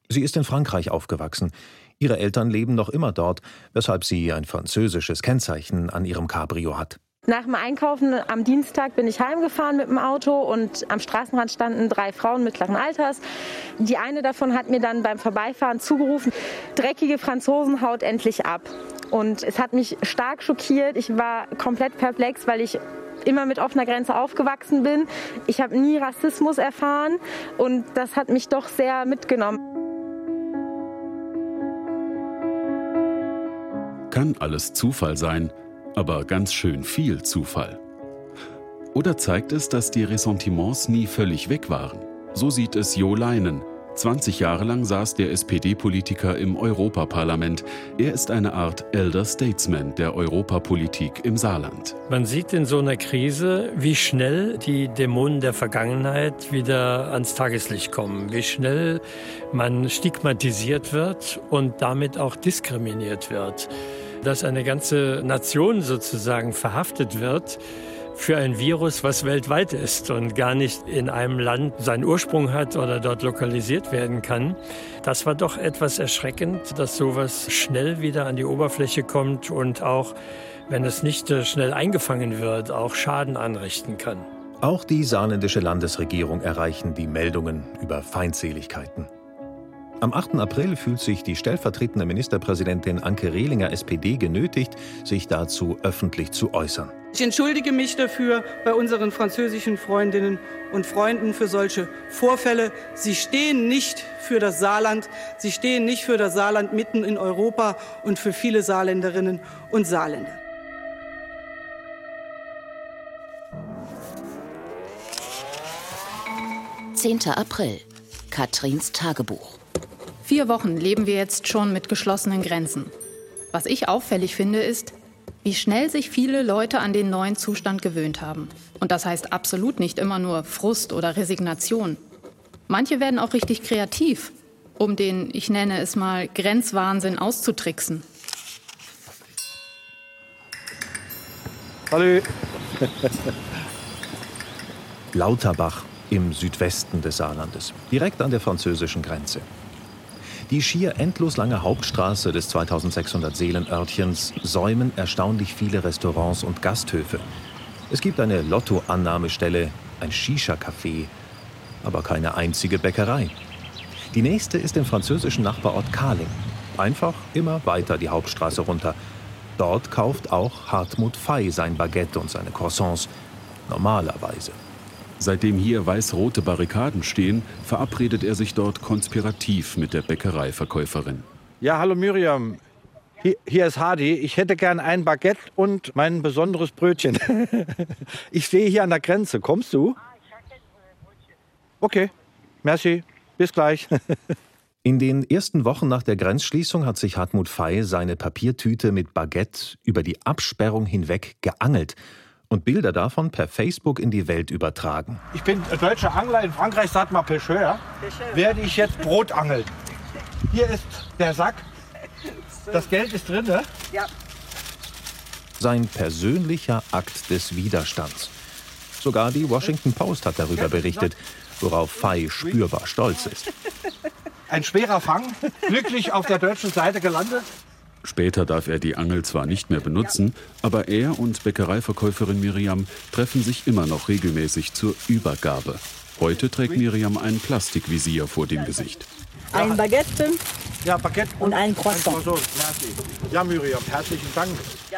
Sie ist in Frankreich aufgewachsen. Ihre Eltern leben noch immer dort, weshalb sie ein französisches Kennzeichen an ihrem Cabrio hat. Nach dem Einkaufen am Dienstag bin ich heimgefahren mit dem Auto und am Straßenrand standen drei Frauen mittleren Alters. Die eine davon hat mir dann beim Vorbeifahren zugerufen, dreckige Franzosen haut endlich ab. Und es hat mich stark schockiert. Ich war komplett perplex, weil ich immer mit offener Grenze aufgewachsen bin. Ich habe nie Rassismus erfahren und das hat mich doch sehr mitgenommen. Kann alles Zufall sein, aber ganz schön viel Zufall. Oder zeigt es, dass die Ressentiments nie völlig weg waren? So sieht es Jo Leinen, 20 Jahre lang saß der SPD-Politiker im Europaparlament. Er ist eine Art Elder Statesman der Europapolitik im Saarland. Man sieht in so einer Krise, wie schnell die Dämonen der Vergangenheit wieder ans Tageslicht kommen, wie schnell man stigmatisiert wird und damit auch diskriminiert wird. Dass eine ganze Nation sozusagen verhaftet wird, für ein Virus, was weltweit ist und gar nicht in einem Land seinen Ursprung hat oder dort lokalisiert werden kann. Das war doch etwas erschreckend, dass sowas schnell wieder an die Oberfläche kommt und auch, wenn es nicht schnell eingefangen wird, auch Schaden anrichten kann. Auch die saarländische Landesregierung erreichen die Meldungen über Feindseligkeiten. Am 8. April fühlt sich die stellvertretende Ministerpräsidentin Anke Rehlinger SPD genötigt, sich dazu öffentlich zu äußern. Ich entschuldige mich dafür bei unseren französischen Freundinnen und Freunden für solche Vorfälle. Sie stehen nicht für das Saarland. Sie stehen nicht für das Saarland mitten in Europa und für viele Saarländerinnen und Saarländer. Zehnter April. Katrins Tagebuch. Vier Wochen leben wir jetzt schon mit geschlossenen Grenzen. Was ich auffällig finde, ist, wie schnell sich viele Leute an den neuen Zustand gewöhnt haben. Und das heißt absolut nicht immer nur Frust oder Resignation. Manche werden auch richtig kreativ, um den, ich nenne es mal, Grenzwahnsinn auszutricksen. Hallo. Lauterbach im Südwesten des Saarlandes, direkt an der französischen Grenze. Die schier endlos lange Hauptstraße des 2600 Seelenörtchens säumen erstaunlich viele Restaurants und Gasthöfe. Es gibt eine Lottoannahmestelle, ein Shisha-Café, aber keine einzige Bäckerei. Die nächste ist im französischen Nachbarort Karling. Einfach immer weiter die Hauptstraße runter. Dort kauft auch Hartmut Fey sein Baguette und seine Croissants. Normalerweise. Seitdem hier weiß-rote Barrikaden stehen, verabredet er sich dort konspirativ mit der Bäckereiverkäuferin. Ja, hallo Miriam. Hier, hier ist Hardy. Ich hätte gern ein Baguette und mein besonderes Brötchen. ich stehe hier an der Grenze. Kommst du? Okay, merci. Bis gleich. In den ersten Wochen nach der Grenzschließung hat sich Hartmut Fey seine Papiertüte mit Baguette über die Absperrung hinweg geangelt und Bilder davon per Facebook in die Welt übertragen. Ich bin deutscher Angler. In Frankreich sagt man Pêcheur. Werde ich jetzt Brot angeln. Hier ist der Sack. Das Geld ist drin, ne? Ja. Sein persönlicher Akt des Widerstands. Sogar die Washington Post hat darüber berichtet, worauf Fay spürbar stolz ist. Ein schwerer Fang, glücklich auf der deutschen Seite gelandet. Später darf er die Angel zwar nicht mehr benutzen, aber er und Bäckereiverkäuferin Miriam treffen sich immer noch regelmäßig zur Übergabe. Heute trägt Miriam ein Plastikvisier vor dem Gesicht. Ein Baguette, ja, Baguette und ein Croissant. Ja, Miriam, herzlichen Dank.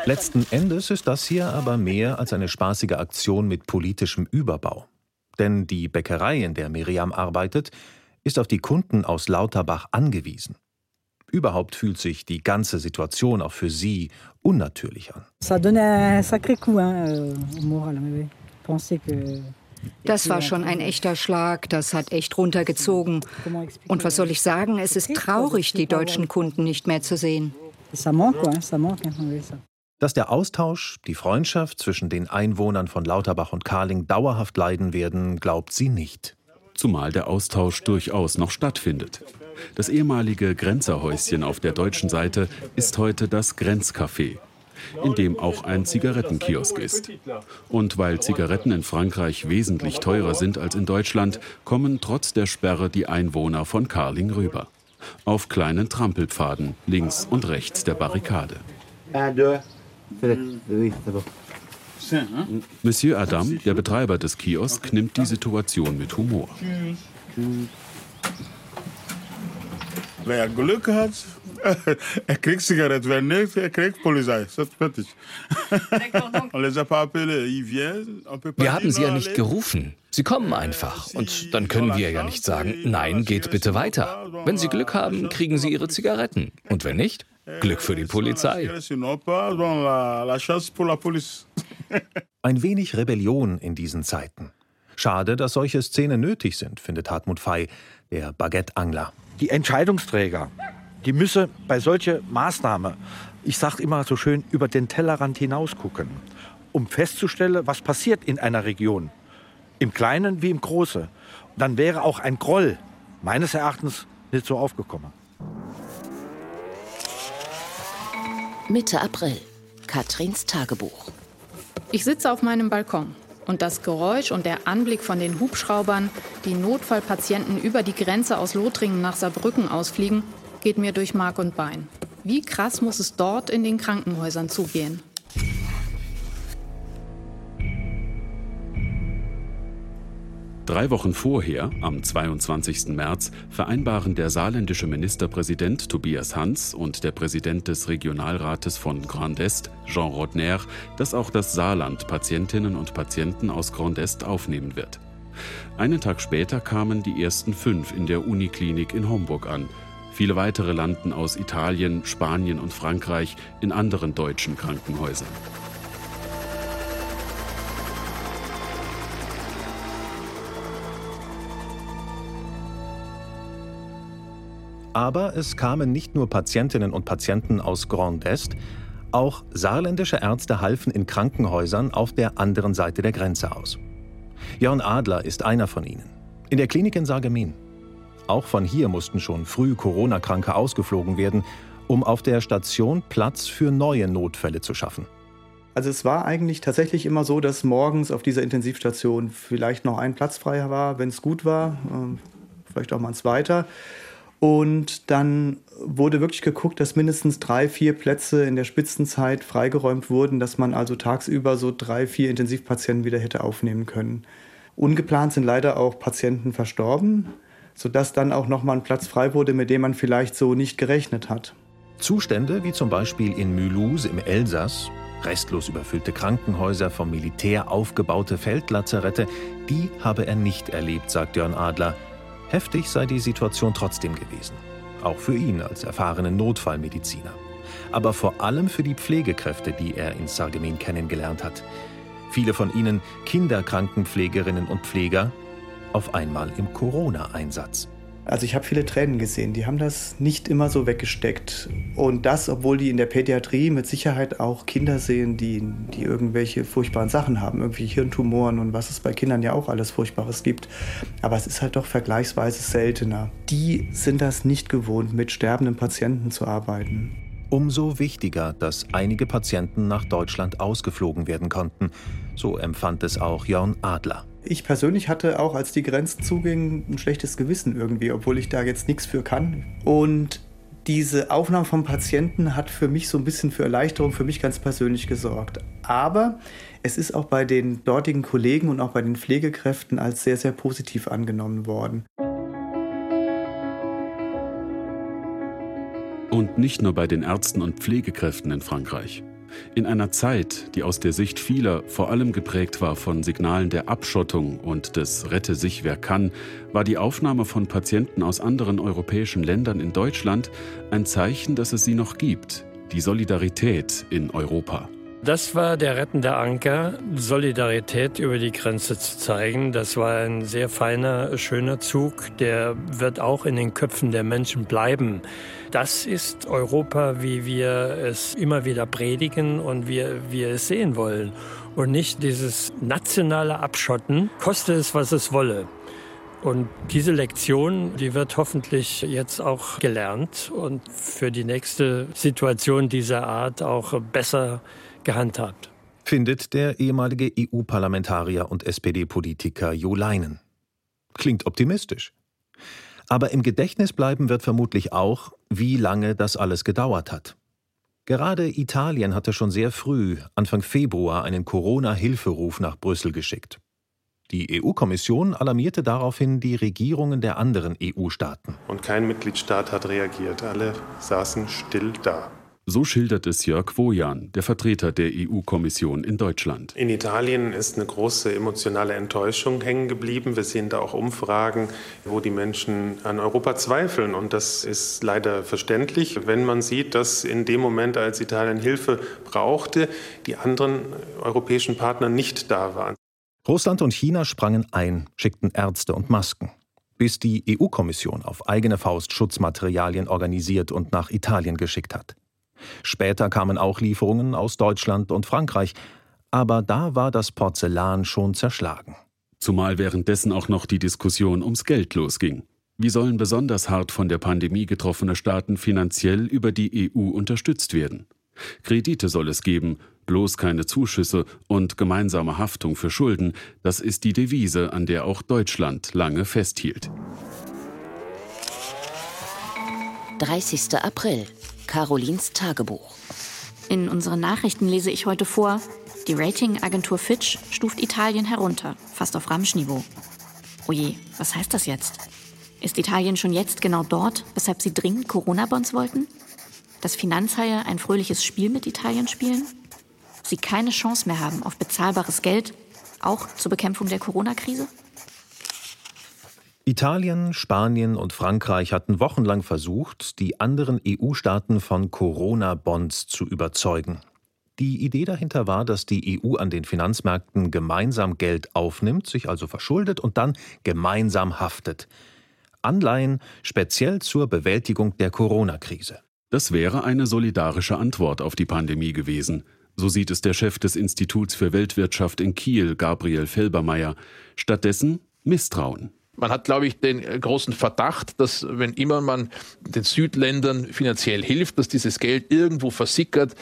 Letzten Endes ist das hier aber mehr als eine spaßige Aktion mit politischem Überbau. Denn die Bäckerei, in der Miriam arbeitet, ist auf die Kunden aus Lauterbach angewiesen. Überhaupt fühlt sich die ganze Situation auch für sie unnatürlich an. Das war schon ein echter Schlag, das hat echt runtergezogen. Und was soll ich sagen, es ist traurig, die deutschen Kunden nicht mehr zu sehen. Dass der Austausch, die Freundschaft zwischen den Einwohnern von Lauterbach und Karling dauerhaft leiden werden, glaubt sie nicht. Zumal der Austausch durchaus noch stattfindet. Das ehemalige Grenzerhäuschen auf der deutschen Seite ist heute das Grenzcafé, in dem auch ein Zigarettenkiosk ist. Und weil Zigaretten in Frankreich wesentlich teurer sind als in Deutschland, kommen trotz der Sperre die Einwohner von Karling rüber. Auf kleinen Trampelpfaden links und rechts der Barrikade. Monsieur Adam, der Betreiber des Kiosks, nimmt die Situation mit Humor. Wer Glück hat, er kriegt Zigarette. Wer nicht, er kriegt Polizei. Das ist fertig. Wir haben sie ja nicht gerufen. Sie kommen einfach. Und dann können wir ja nicht sagen, nein, geht bitte weiter. Wenn sie Glück haben, kriegen sie ihre Zigaretten. Und wenn nicht, Glück für die Polizei. Ein wenig Rebellion in diesen Zeiten. Schade, dass solche Szenen nötig sind, findet Hartmut Fey, der Baguette-Angler. Die Entscheidungsträger, die müssen bei solchen Maßnahmen, ich sage immer so schön, über den Tellerrand hinaus gucken, um festzustellen, was passiert in einer Region. Im Kleinen wie im Großen. Dann wäre auch ein Groll meines Erachtens nicht so aufgekommen. Mitte April. Katrins Tagebuch. Ich sitze auf meinem Balkon und das Geräusch und der Anblick von den Hubschraubern, die Notfallpatienten über die Grenze aus Lothringen nach Saarbrücken ausfliegen, geht mir durch Mark und Bein. Wie krass muss es dort in den Krankenhäusern zugehen? Drei Wochen vorher, am 22. März, vereinbaren der saarländische Ministerpräsident Tobias Hans und der Präsident des Regionalrates von Grand Est, Jean Rodner, dass auch das Saarland Patientinnen und Patienten aus Grand Est aufnehmen wird. Einen Tag später kamen die ersten fünf in der Uniklinik in Homburg an. Viele weitere landen aus Italien, Spanien und Frankreich in anderen deutschen Krankenhäusern. Aber es kamen nicht nur Patientinnen und Patienten aus Grand Est, auch saarländische Ärzte halfen in Krankenhäusern auf der anderen Seite der Grenze aus. Jörn Adler ist einer von ihnen. In der Klinik in Sargemin. Auch von hier mussten schon früh Corona-Kranke ausgeflogen werden, um auf der Station Platz für neue Notfälle zu schaffen. Also es war eigentlich tatsächlich immer so, dass morgens auf dieser Intensivstation vielleicht noch ein Platz frei war, wenn es gut war, ähm, vielleicht auch mal ein zweiter. Und dann wurde wirklich geguckt, dass mindestens drei, vier Plätze in der Spitzenzeit freigeräumt wurden, dass man also tagsüber so drei, vier Intensivpatienten wieder hätte aufnehmen können. Ungeplant sind leider auch Patienten verstorben, sodass dann auch nochmal ein Platz frei wurde, mit dem man vielleicht so nicht gerechnet hat. Zustände wie zum Beispiel in Mulhouse im Elsass, restlos überfüllte Krankenhäuser, vom Militär aufgebaute Feldlazarette, die habe er nicht erlebt, sagt Jörn Adler. Heftig sei die Situation trotzdem gewesen. Auch für ihn als erfahrenen Notfallmediziner. Aber vor allem für die Pflegekräfte, die er in Sargemin kennengelernt hat. Viele von ihnen Kinderkrankenpflegerinnen und Pfleger, auf einmal im Corona-Einsatz. Also ich habe viele Tränen gesehen, die haben das nicht immer so weggesteckt. Und das, obwohl die in der Pädiatrie mit Sicherheit auch Kinder sehen, die, die irgendwelche furchtbaren Sachen haben, irgendwie Hirntumoren und was es bei Kindern ja auch alles Furchtbares gibt. Aber es ist halt doch vergleichsweise seltener. Die sind das nicht gewohnt, mit sterbenden Patienten zu arbeiten. Umso wichtiger, dass einige Patienten nach Deutschland ausgeflogen werden konnten. So empfand es auch Jörn Adler. Ich persönlich hatte auch, als die Grenzen zugingen, ein schlechtes Gewissen irgendwie, obwohl ich da jetzt nichts für kann. Und diese Aufnahme vom Patienten hat für mich so ein bisschen für Erleichterung, für mich ganz persönlich gesorgt. Aber es ist auch bei den dortigen Kollegen und auch bei den Pflegekräften als sehr, sehr positiv angenommen worden. Und nicht nur bei den Ärzten und Pflegekräften in Frankreich. In einer Zeit, die aus der Sicht vieler vor allem geprägt war von Signalen der Abschottung und des Rette sich wer kann, war die Aufnahme von Patienten aus anderen europäischen Ländern in Deutschland ein Zeichen, dass es sie noch gibt, die Solidarität in Europa. Das war der rettende Anker, Solidarität über die Grenze zu zeigen. Das war ein sehr feiner, schöner Zug, der wird auch in den Köpfen der Menschen bleiben. Das ist Europa, wie wir es immer wieder predigen und wie wir es sehen wollen. Und nicht dieses nationale Abschotten, koste es, was es wolle. Und diese Lektion, die wird hoffentlich jetzt auch gelernt und für die nächste Situation dieser Art auch besser gehandhabt. Findet der ehemalige EU-Parlamentarier und SPD-Politiker Jo Leinen. Klingt optimistisch. Aber im Gedächtnis bleiben wird vermutlich auch, wie lange das alles gedauert hat. Gerade Italien hatte schon sehr früh, Anfang Februar, einen Corona-Hilferuf nach Brüssel geschickt. Die EU-Kommission alarmierte daraufhin die Regierungen der anderen EU-Staaten. Und kein Mitgliedstaat hat reagiert. Alle saßen still da. So schildert es Jörg Wojan, der Vertreter der EU-Kommission in Deutschland. In Italien ist eine große emotionale Enttäuschung hängen geblieben. Wir sehen da auch Umfragen, wo die Menschen an Europa zweifeln. Und das ist leider verständlich, wenn man sieht, dass in dem Moment, als Italien Hilfe brauchte, die anderen europäischen Partner nicht da waren. Russland und China sprangen ein, schickten Ärzte und Masken bis die EU-Kommission auf eigene Faust Schutzmaterialien organisiert und nach Italien geschickt hat. Später kamen auch Lieferungen aus Deutschland und Frankreich, aber da war das Porzellan schon zerschlagen. Zumal währenddessen auch noch die Diskussion ums Geld losging. Wie sollen besonders hart von der Pandemie getroffene Staaten finanziell über die EU unterstützt werden? Kredite soll es geben, bloß keine Zuschüsse und gemeinsame Haftung für Schulden, das ist die Devise, an der auch Deutschland lange festhielt. 30. April Carolins Tagebuch. In unseren Nachrichten lese ich heute vor, die Ratingagentur Fitch stuft Italien herunter, fast auf Ramschniveau. Oje, was heißt das jetzt? Ist Italien schon jetzt genau dort, weshalb sie dringend Corona-Bonds wollten? Dass Finanzhaie ein fröhliches Spiel mit Italien spielen? Sie keine Chance mehr haben auf bezahlbares Geld, auch zur Bekämpfung der Corona-Krise? Italien, Spanien und Frankreich hatten wochenlang versucht, die anderen EU-Staaten von Corona-Bonds zu überzeugen. Die Idee dahinter war, dass die EU an den Finanzmärkten gemeinsam Geld aufnimmt, sich also verschuldet und dann gemeinsam haftet. Anleihen speziell zur Bewältigung der Corona-Krise. Das wäre eine solidarische Antwort auf die Pandemie gewesen. So sieht es der Chef des Instituts für Weltwirtschaft in Kiel, Gabriel Felbermeier. Stattdessen Misstrauen. Man hat, glaube ich, den großen Verdacht, dass wenn immer man den Südländern finanziell hilft, dass dieses Geld irgendwo versickert,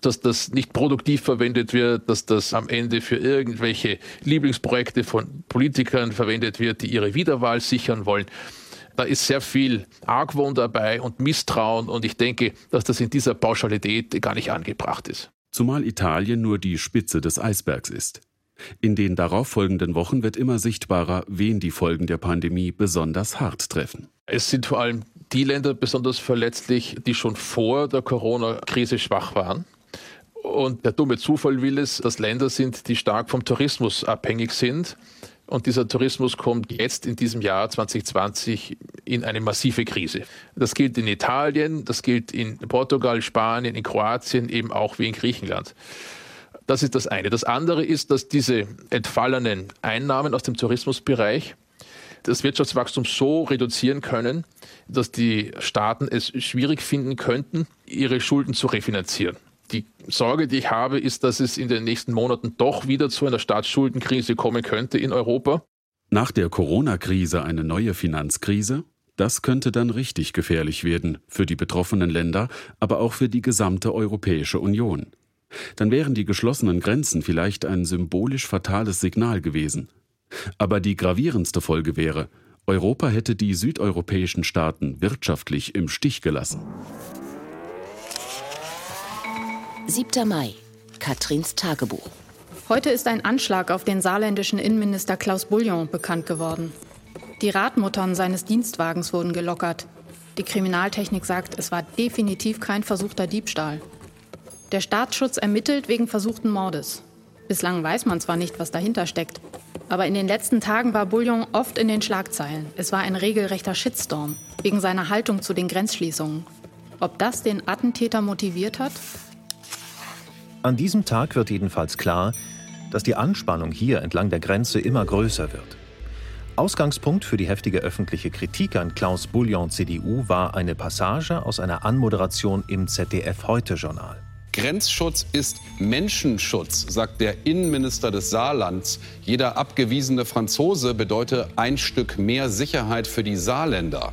dass das nicht produktiv verwendet wird, dass das am Ende für irgendwelche Lieblingsprojekte von Politikern verwendet wird, die ihre Wiederwahl sichern wollen. Da ist sehr viel Argwohn dabei und Misstrauen und ich denke, dass das in dieser Pauschalität gar nicht angebracht ist. Zumal Italien nur die Spitze des Eisbergs ist. In den darauffolgenden Wochen wird immer sichtbarer, wen die Folgen der Pandemie besonders hart treffen. Es sind vor allem die Länder besonders verletzlich, die schon vor der Corona-Krise schwach waren. Und der dumme Zufall will es, dass Länder sind, die stark vom Tourismus abhängig sind. Und dieser Tourismus kommt jetzt in diesem Jahr 2020 in eine massive Krise. Das gilt in Italien, das gilt in Portugal, Spanien, in Kroatien, eben auch wie in Griechenland. Das ist das eine. Das andere ist, dass diese entfallenen Einnahmen aus dem Tourismusbereich das Wirtschaftswachstum so reduzieren können, dass die Staaten es schwierig finden könnten, ihre Schulden zu refinanzieren. Die Sorge, die ich habe, ist, dass es in den nächsten Monaten doch wieder zu einer Staatsschuldenkrise kommen könnte in Europa. Nach der Corona-Krise eine neue Finanzkrise? Das könnte dann richtig gefährlich werden für die betroffenen Länder, aber auch für die gesamte Europäische Union. Dann wären die geschlossenen Grenzen vielleicht ein symbolisch fatales Signal gewesen. Aber die gravierendste Folge wäre, Europa hätte die südeuropäischen Staaten wirtschaftlich im Stich gelassen. 7. Mai. Katrins Tagebuch. Heute ist ein Anschlag auf den saarländischen Innenminister Klaus Bouillon bekannt geworden. Die Radmuttern seines Dienstwagens wurden gelockert. Die Kriminaltechnik sagt, es war definitiv kein versuchter Diebstahl. Der Staatsschutz ermittelt wegen versuchten Mordes. Bislang weiß man zwar nicht, was dahinter steckt, aber in den letzten Tagen war Bouillon oft in den Schlagzeilen. Es war ein regelrechter Shitstorm wegen seiner Haltung zu den Grenzschließungen. Ob das den Attentäter motiviert hat? An diesem Tag wird jedenfalls klar, dass die Anspannung hier entlang der Grenze immer größer wird. Ausgangspunkt für die heftige öffentliche Kritik an Klaus Bouillon CDU war eine Passage aus einer Anmoderation im ZDF Heute Journal. Grenzschutz ist Menschenschutz, sagt der Innenminister des Saarlands. Jeder abgewiesene Franzose bedeutet ein Stück mehr Sicherheit für die Saarländer.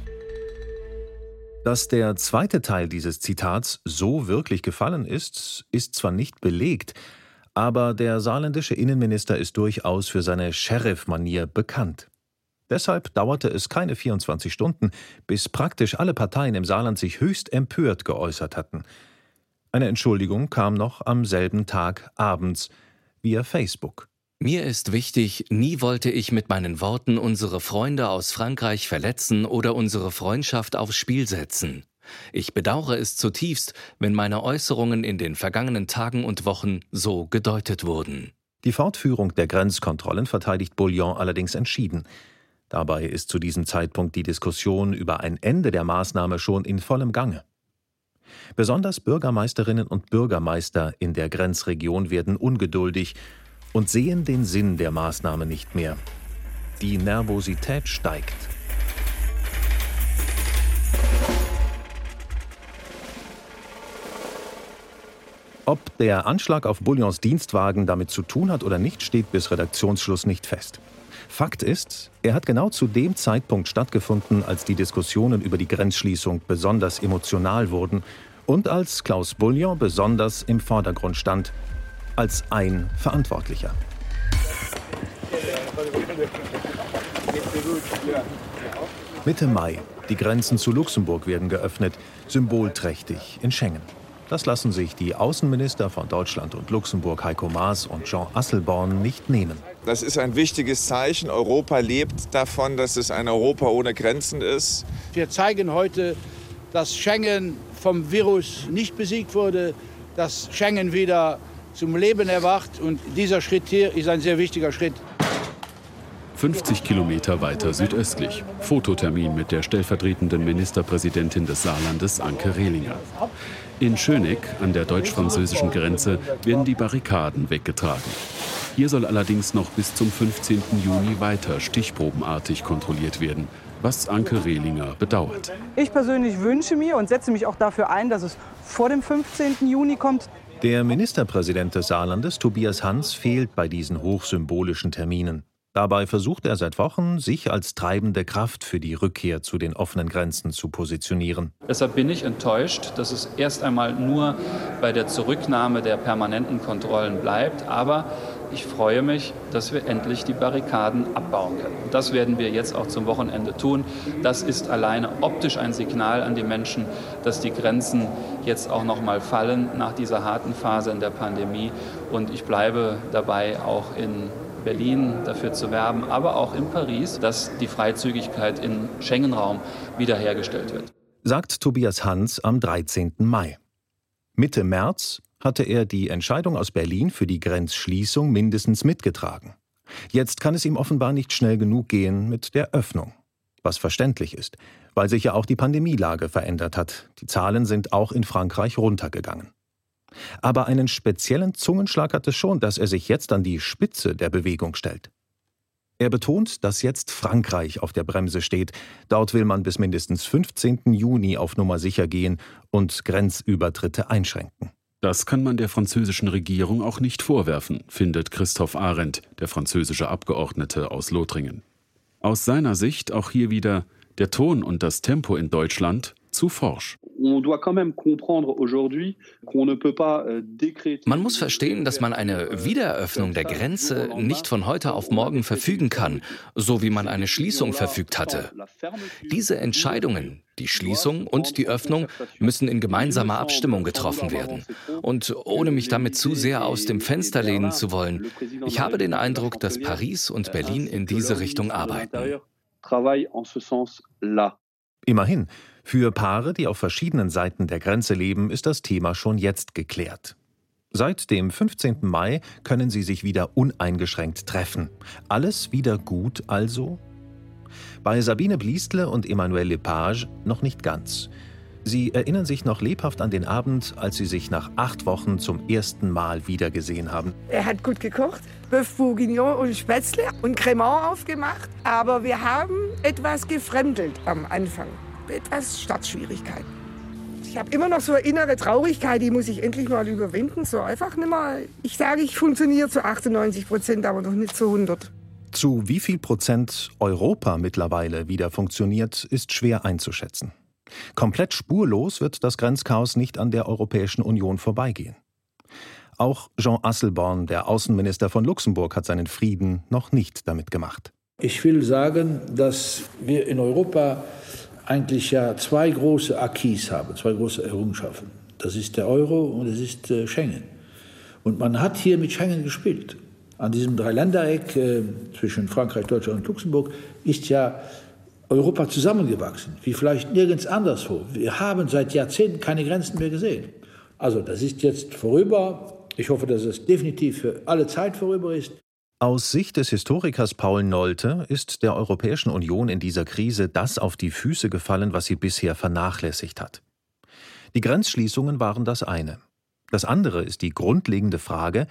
Dass der zweite Teil dieses Zitats so wirklich gefallen ist, ist zwar nicht belegt, aber der saarländische Innenminister ist durchaus für seine Sheriff-Manier bekannt. Deshalb dauerte es keine 24 Stunden, bis praktisch alle Parteien im Saarland sich höchst empört geäußert hatten – eine Entschuldigung kam noch am selben Tag abends via Facebook. Mir ist wichtig, nie wollte ich mit meinen Worten unsere Freunde aus Frankreich verletzen oder unsere Freundschaft aufs Spiel setzen. Ich bedauere es zutiefst, wenn meine Äußerungen in den vergangenen Tagen und Wochen so gedeutet wurden. Die Fortführung der Grenzkontrollen verteidigt Bouillon allerdings entschieden. Dabei ist zu diesem Zeitpunkt die Diskussion über ein Ende der Maßnahme schon in vollem Gange. Besonders Bürgermeisterinnen und Bürgermeister in der Grenzregion werden ungeduldig und sehen den Sinn der Maßnahme nicht mehr. Die Nervosität steigt. Ob der Anschlag auf Bouillons Dienstwagen damit zu tun hat oder nicht, steht bis Redaktionsschluss nicht fest. Fakt ist, er hat genau zu dem Zeitpunkt stattgefunden, als die Diskussionen über die Grenzschließung besonders emotional wurden und als Klaus Bouillon besonders im Vordergrund stand, als ein Verantwortlicher. Mitte Mai. Die Grenzen zu Luxemburg werden geöffnet, symbolträchtig in Schengen. Das lassen sich die Außenminister von Deutschland und Luxemburg Heiko Maas und Jean Asselborn nicht nehmen. Das ist ein wichtiges Zeichen. Europa lebt davon, dass es ein Europa ohne Grenzen ist. Wir zeigen heute, dass Schengen vom Virus nicht besiegt wurde, dass Schengen wieder zum Leben erwacht. Und dieser Schritt hier ist ein sehr wichtiger Schritt. 50 Kilometer weiter südöstlich. Fototermin mit der stellvertretenden Ministerpräsidentin des Saarlandes, Anke Rehlinger. In Schöneck an der deutsch-französischen Grenze werden die Barrikaden weggetragen. Hier soll allerdings noch bis zum 15. Juni weiter stichprobenartig kontrolliert werden, was Anke Rehlinger bedauert. Ich persönlich wünsche mir und setze mich auch dafür ein, dass es vor dem 15. Juni kommt. Der Ministerpräsident des Saarlandes, Tobias Hans, fehlt bei diesen hochsymbolischen Terminen. Dabei versucht er seit Wochen, sich als treibende Kraft für die Rückkehr zu den offenen Grenzen zu positionieren. Deshalb bin ich enttäuscht, dass es erst einmal nur bei der Zurücknahme der permanenten Kontrollen bleibt. Aber ich freue mich, dass wir endlich die Barrikaden abbauen können. Und das werden wir jetzt auch zum Wochenende tun. Das ist alleine optisch ein Signal an die Menschen, dass die Grenzen jetzt auch noch mal fallen nach dieser harten Phase in der Pandemie. Und ich bleibe dabei auch in Berlin dafür zu werben, aber auch in Paris, dass die Freizügigkeit im Schengen-Raum wiederhergestellt wird. Sagt Tobias Hans am 13. Mai. Mitte März hatte er die Entscheidung aus Berlin für die Grenzschließung mindestens mitgetragen. Jetzt kann es ihm offenbar nicht schnell genug gehen mit der Öffnung. Was verständlich ist, weil sich ja auch die Pandemielage verändert hat. Die Zahlen sind auch in Frankreich runtergegangen. Aber einen speziellen Zungenschlag hat es schon, dass er sich jetzt an die Spitze der Bewegung stellt. Er betont, dass jetzt Frankreich auf der Bremse steht. Dort will man bis mindestens 15. Juni auf Nummer sicher gehen und Grenzübertritte einschränken. Das kann man der französischen Regierung auch nicht vorwerfen, findet Christoph Arendt, der französische Abgeordnete aus Lothringen. Aus seiner Sicht auch hier wieder der Ton und das Tempo in Deutschland zu forsch. Euh, man muss verstehen, dass man eine Wiedereröffnung der Grenze nicht von heute auf morgen verfügen kann, so wie man eine Schließung verfügt hatte. Diese Entscheidungen, die Schließung und die Öffnung, müssen in gemeinsamer Abstimmung getroffen werden. Und ohne mich damit zu sehr aus dem Fenster lehnen zu wollen, ich habe den Eindruck, dass Paris und Berlin in diese Richtung arbeiten. Immerhin, für Paare, die auf verschiedenen Seiten der Grenze leben, ist das Thema schon jetzt geklärt. Seit dem 15. Mai können sie sich wieder uneingeschränkt treffen. Alles wieder gut also? Bei Sabine Bliestle und Emmanuel Lepage noch nicht ganz. Sie erinnern sich noch lebhaft an den Abend, als sie sich nach acht Wochen zum ersten Mal wiedergesehen haben. Er hat gut gekocht, Bœuf Bourguignon und Spätzle und Cremant aufgemacht. Aber wir haben etwas gefremdelt am Anfang etwas Startschwierigkeiten. Ich habe immer noch so eine innere Traurigkeit, die muss ich endlich mal überwinden. So einfach nicht mal. Ich sage, ich funktioniere zu 98 Prozent, aber noch nicht zu 100. Zu wie viel Prozent Europa mittlerweile wieder funktioniert, ist schwer einzuschätzen. Komplett spurlos wird das Grenzchaos nicht an der Europäischen Union vorbeigehen. Auch Jean Asselborn, der Außenminister von Luxemburg, hat seinen Frieden noch nicht damit gemacht. Ich will sagen, dass wir in Europa eigentlich ja zwei große Acquis haben, zwei große Errungenschaften. Das ist der Euro und es ist äh, Schengen. Und man hat hier mit Schengen gespielt. An diesem Dreiländereck äh, zwischen Frankreich, Deutschland und Luxemburg ist ja Europa zusammengewachsen, wie vielleicht nirgends anderswo. Wir haben seit Jahrzehnten keine Grenzen mehr gesehen. Also das ist jetzt vorüber. Ich hoffe, dass es definitiv für alle Zeit vorüber ist. Aus Sicht des Historikers Paul Nolte ist der Europäischen Union in dieser Krise das auf die Füße gefallen, was sie bisher vernachlässigt hat. Die Grenzschließungen waren das eine. Das andere ist die grundlegende Frage,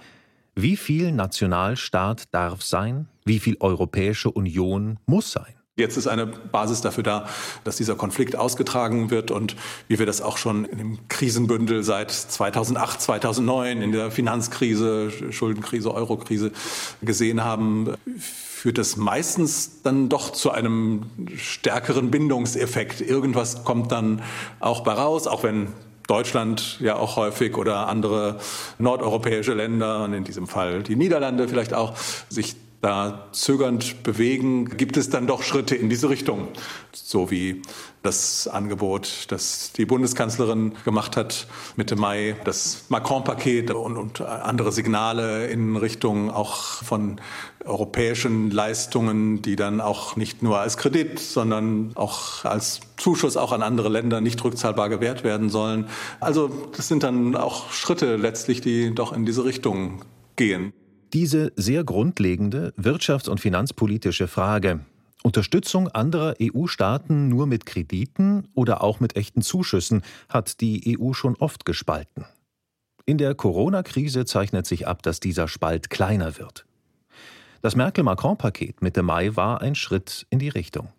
wie viel Nationalstaat darf sein, wie viel Europäische Union muss sein. Jetzt ist eine Basis dafür da, dass dieser Konflikt ausgetragen wird und wie wir das auch schon in dem Krisenbündel seit 2008, 2009 in der Finanzkrise, Schuldenkrise, Eurokrise gesehen haben, führt das meistens dann doch zu einem stärkeren Bindungseffekt. Irgendwas kommt dann auch bei raus, auch wenn Deutschland ja auch häufig oder andere nordeuropäische Länder und in diesem Fall die Niederlande vielleicht auch sich da zögernd bewegen, gibt es dann doch Schritte in diese Richtung. So wie das Angebot, das die Bundeskanzlerin gemacht hat Mitte Mai, das Macron-Paket und, und andere Signale in Richtung auch von europäischen Leistungen, die dann auch nicht nur als Kredit, sondern auch als Zuschuss auch an andere Länder nicht rückzahlbar gewährt werden sollen. Also das sind dann auch Schritte letztlich, die doch in diese Richtung gehen. Diese sehr grundlegende wirtschafts- und finanzpolitische Frage, Unterstützung anderer EU-Staaten nur mit Krediten oder auch mit echten Zuschüssen hat die EU schon oft gespalten. In der Corona-Krise zeichnet sich ab, dass dieser Spalt kleiner wird. Das Merkel-Macron-Paket Mitte Mai war ein Schritt in die Richtung.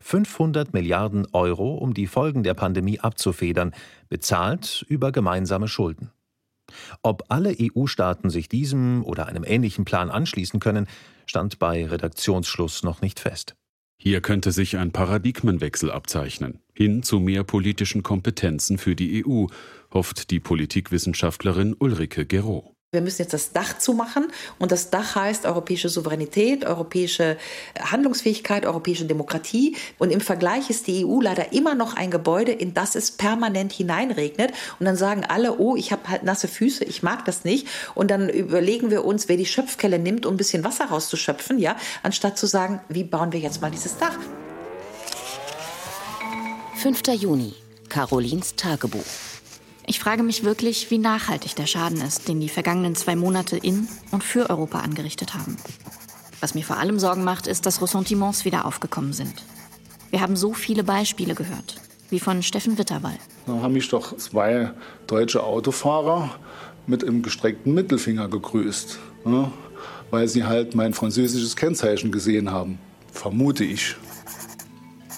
500 Milliarden Euro, um die Folgen der Pandemie abzufedern, bezahlt über gemeinsame Schulden. Ob alle EU-Staaten sich diesem oder einem ähnlichen Plan anschließen können, stand bei Redaktionsschluss noch nicht fest. Hier könnte sich ein Paradigmenwechsel abzeichnen, hin zu mehr politischen Kompetenzen für die EU, hofft die Politikwissenschaftlerin Ulrike Gero. Wir müssen jetzt das Dach zumachen und das Dach heißt europäische Souveränität, europäische Handlungsfähigkeit, europäische Demokratie. Und im Vergleich ist die EU leider immer noch ein Gebäude, in das es permanent hineinregnet. Und dann sagen alle, oh, ich habe halt nasse Füße, ich mag das nicht. Und dann überlegen wir uns, wer die Schöpfkelle nimmt, um ein bisschen Wasser rauszuschöpfen, ja, anstatt zu sagen, wie bauen wir jetzt mal dieses Dach. 5. Juni, Carolins Tagebuch. Ich frage mich wirklich, wie nachhaltig der Schaden ist, den die vergangenen zwei Monate in und für Europa angerichtet haben. Was mir vor allem Sorgen macht, ist, dass Ressentiments wieder aufgekommen sind. Wir haben so viele Beispiele gehört, wie von Steffen Witterwall. Da haben mich doch zwei deutsche Autofahrer mit einem gestreckten Mittelfinger gegrüßt, ne? weil sie halt mein französisches Kennzeichen gesehen haben. Vermute ich.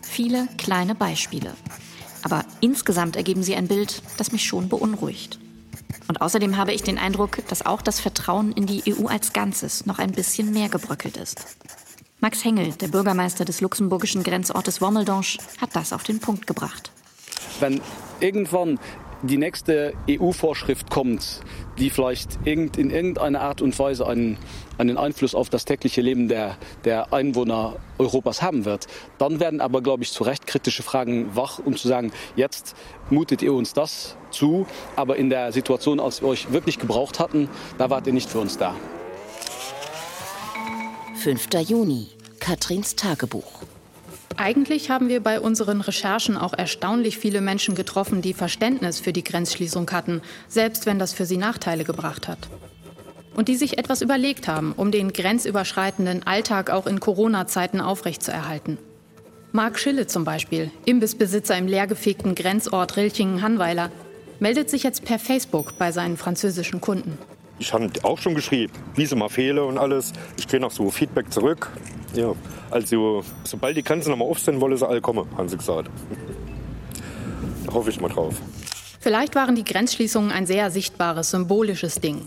Viele kleine Beispiele, aber insgesamt ergeben sie ein Bild, das mich schon beunruhigt. Und außerdem habe ich den Eindruck, dass auch das Vertrauen in die EU als Ganzes noch ein bisschen mehr gebröckelt ist. Max Hengel, der Bürgermeister des luxemburgischen Grenzortes Wommeldange, hat das auf den Punkt gebracht. Wenn irgendwann die nächste EU-Vorschrift kommt, die vielleicht in irgendeiner Art und Weise einen, einen Einfluss auf das tägliche Leben der, der Einwohner Europas haben wird, dann werden aber, glaube ich, zu Recht kritische Fragen wach, um zu sagen, jetzt mutet ihr uns das zu, aber in der Situation, als wir euch wirklich gebraucht hatten, da wart ihr nicht für uns da. 5. Juni, Katrins Tagebuch. Eigentlich haben wir bei unseren Recherchen auch erstaunlich viele Menschen getroffen, die Verständnis für die Grenzschließung hatten, selbst wenn das für sie Nachteile gebracht hat. Und die sich etwas überlegt haben, um den grenzüberschreitenden Alltag auch in Corona-Zeiten aufrechtzuerhalten. Marc Schille zum Beispiel, Imbissbesitzer im leergefegten Grenzort Rilchingen-Hanweiler, meldet sich jetzt per Facebook bei seinen französischen Kunden. Ich habe auch schon geschrieben, wie sie mal fehle und alles. Ich kriege noch so Feedback zurück. Ja, also sobald die Grenzen nochmal auf sind, wollen sie alle kommen, haben sie gesagt. Da hoffe ich mal drauf. Vielleicht waren die Grenzschließungen ein sehr sichtbares, symbolisches Ding.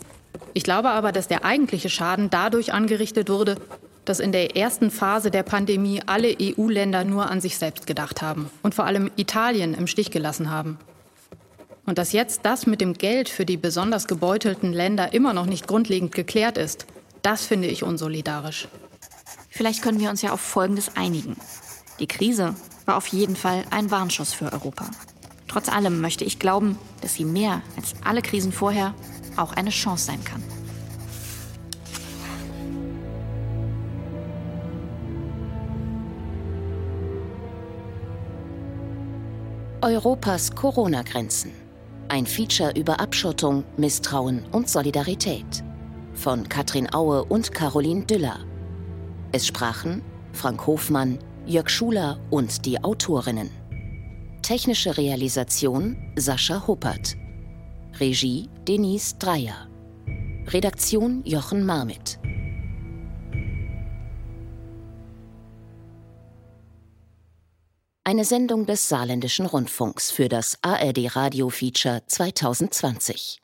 Ich glaube aber, dass der eigentliche Schaden dadurch angerichtet wurde, dass in der ersten Phase der Pandemie alle EU-Länder nur an sich selbst gedacht haben und vor allem Italien im Stich gelassen haben. Und dass jetzt das mit dem Geld für die besonders gebeutelten Länder immer noch nicht grundlegend geklärt ist, das finde ich unsolidarisch. Vielleicht können wir uns ja auf Folgendes einigen. Die Krise war auf jeden Fall ein Warnschuss für Europa. Trotz allem möchte ich glauben, dass sie mehr als alle Krisen vorher auch eine Chance sein kann. Europas Corona-Grenzen. Ein Feature über Abschottung, Misstrauen und Solidarität. Von Katrin Aue und Caroline Düller. Es sprachen Frank Hofmann, Jörg Schuler und die Autorinnen. Technische Realisation Sascha Huppert. Regie Denise Dreyer. Redaktion Jochen Marmit. Eine Sendung des Saarländischen Rundfunks für das ARD Radio Feature 2020.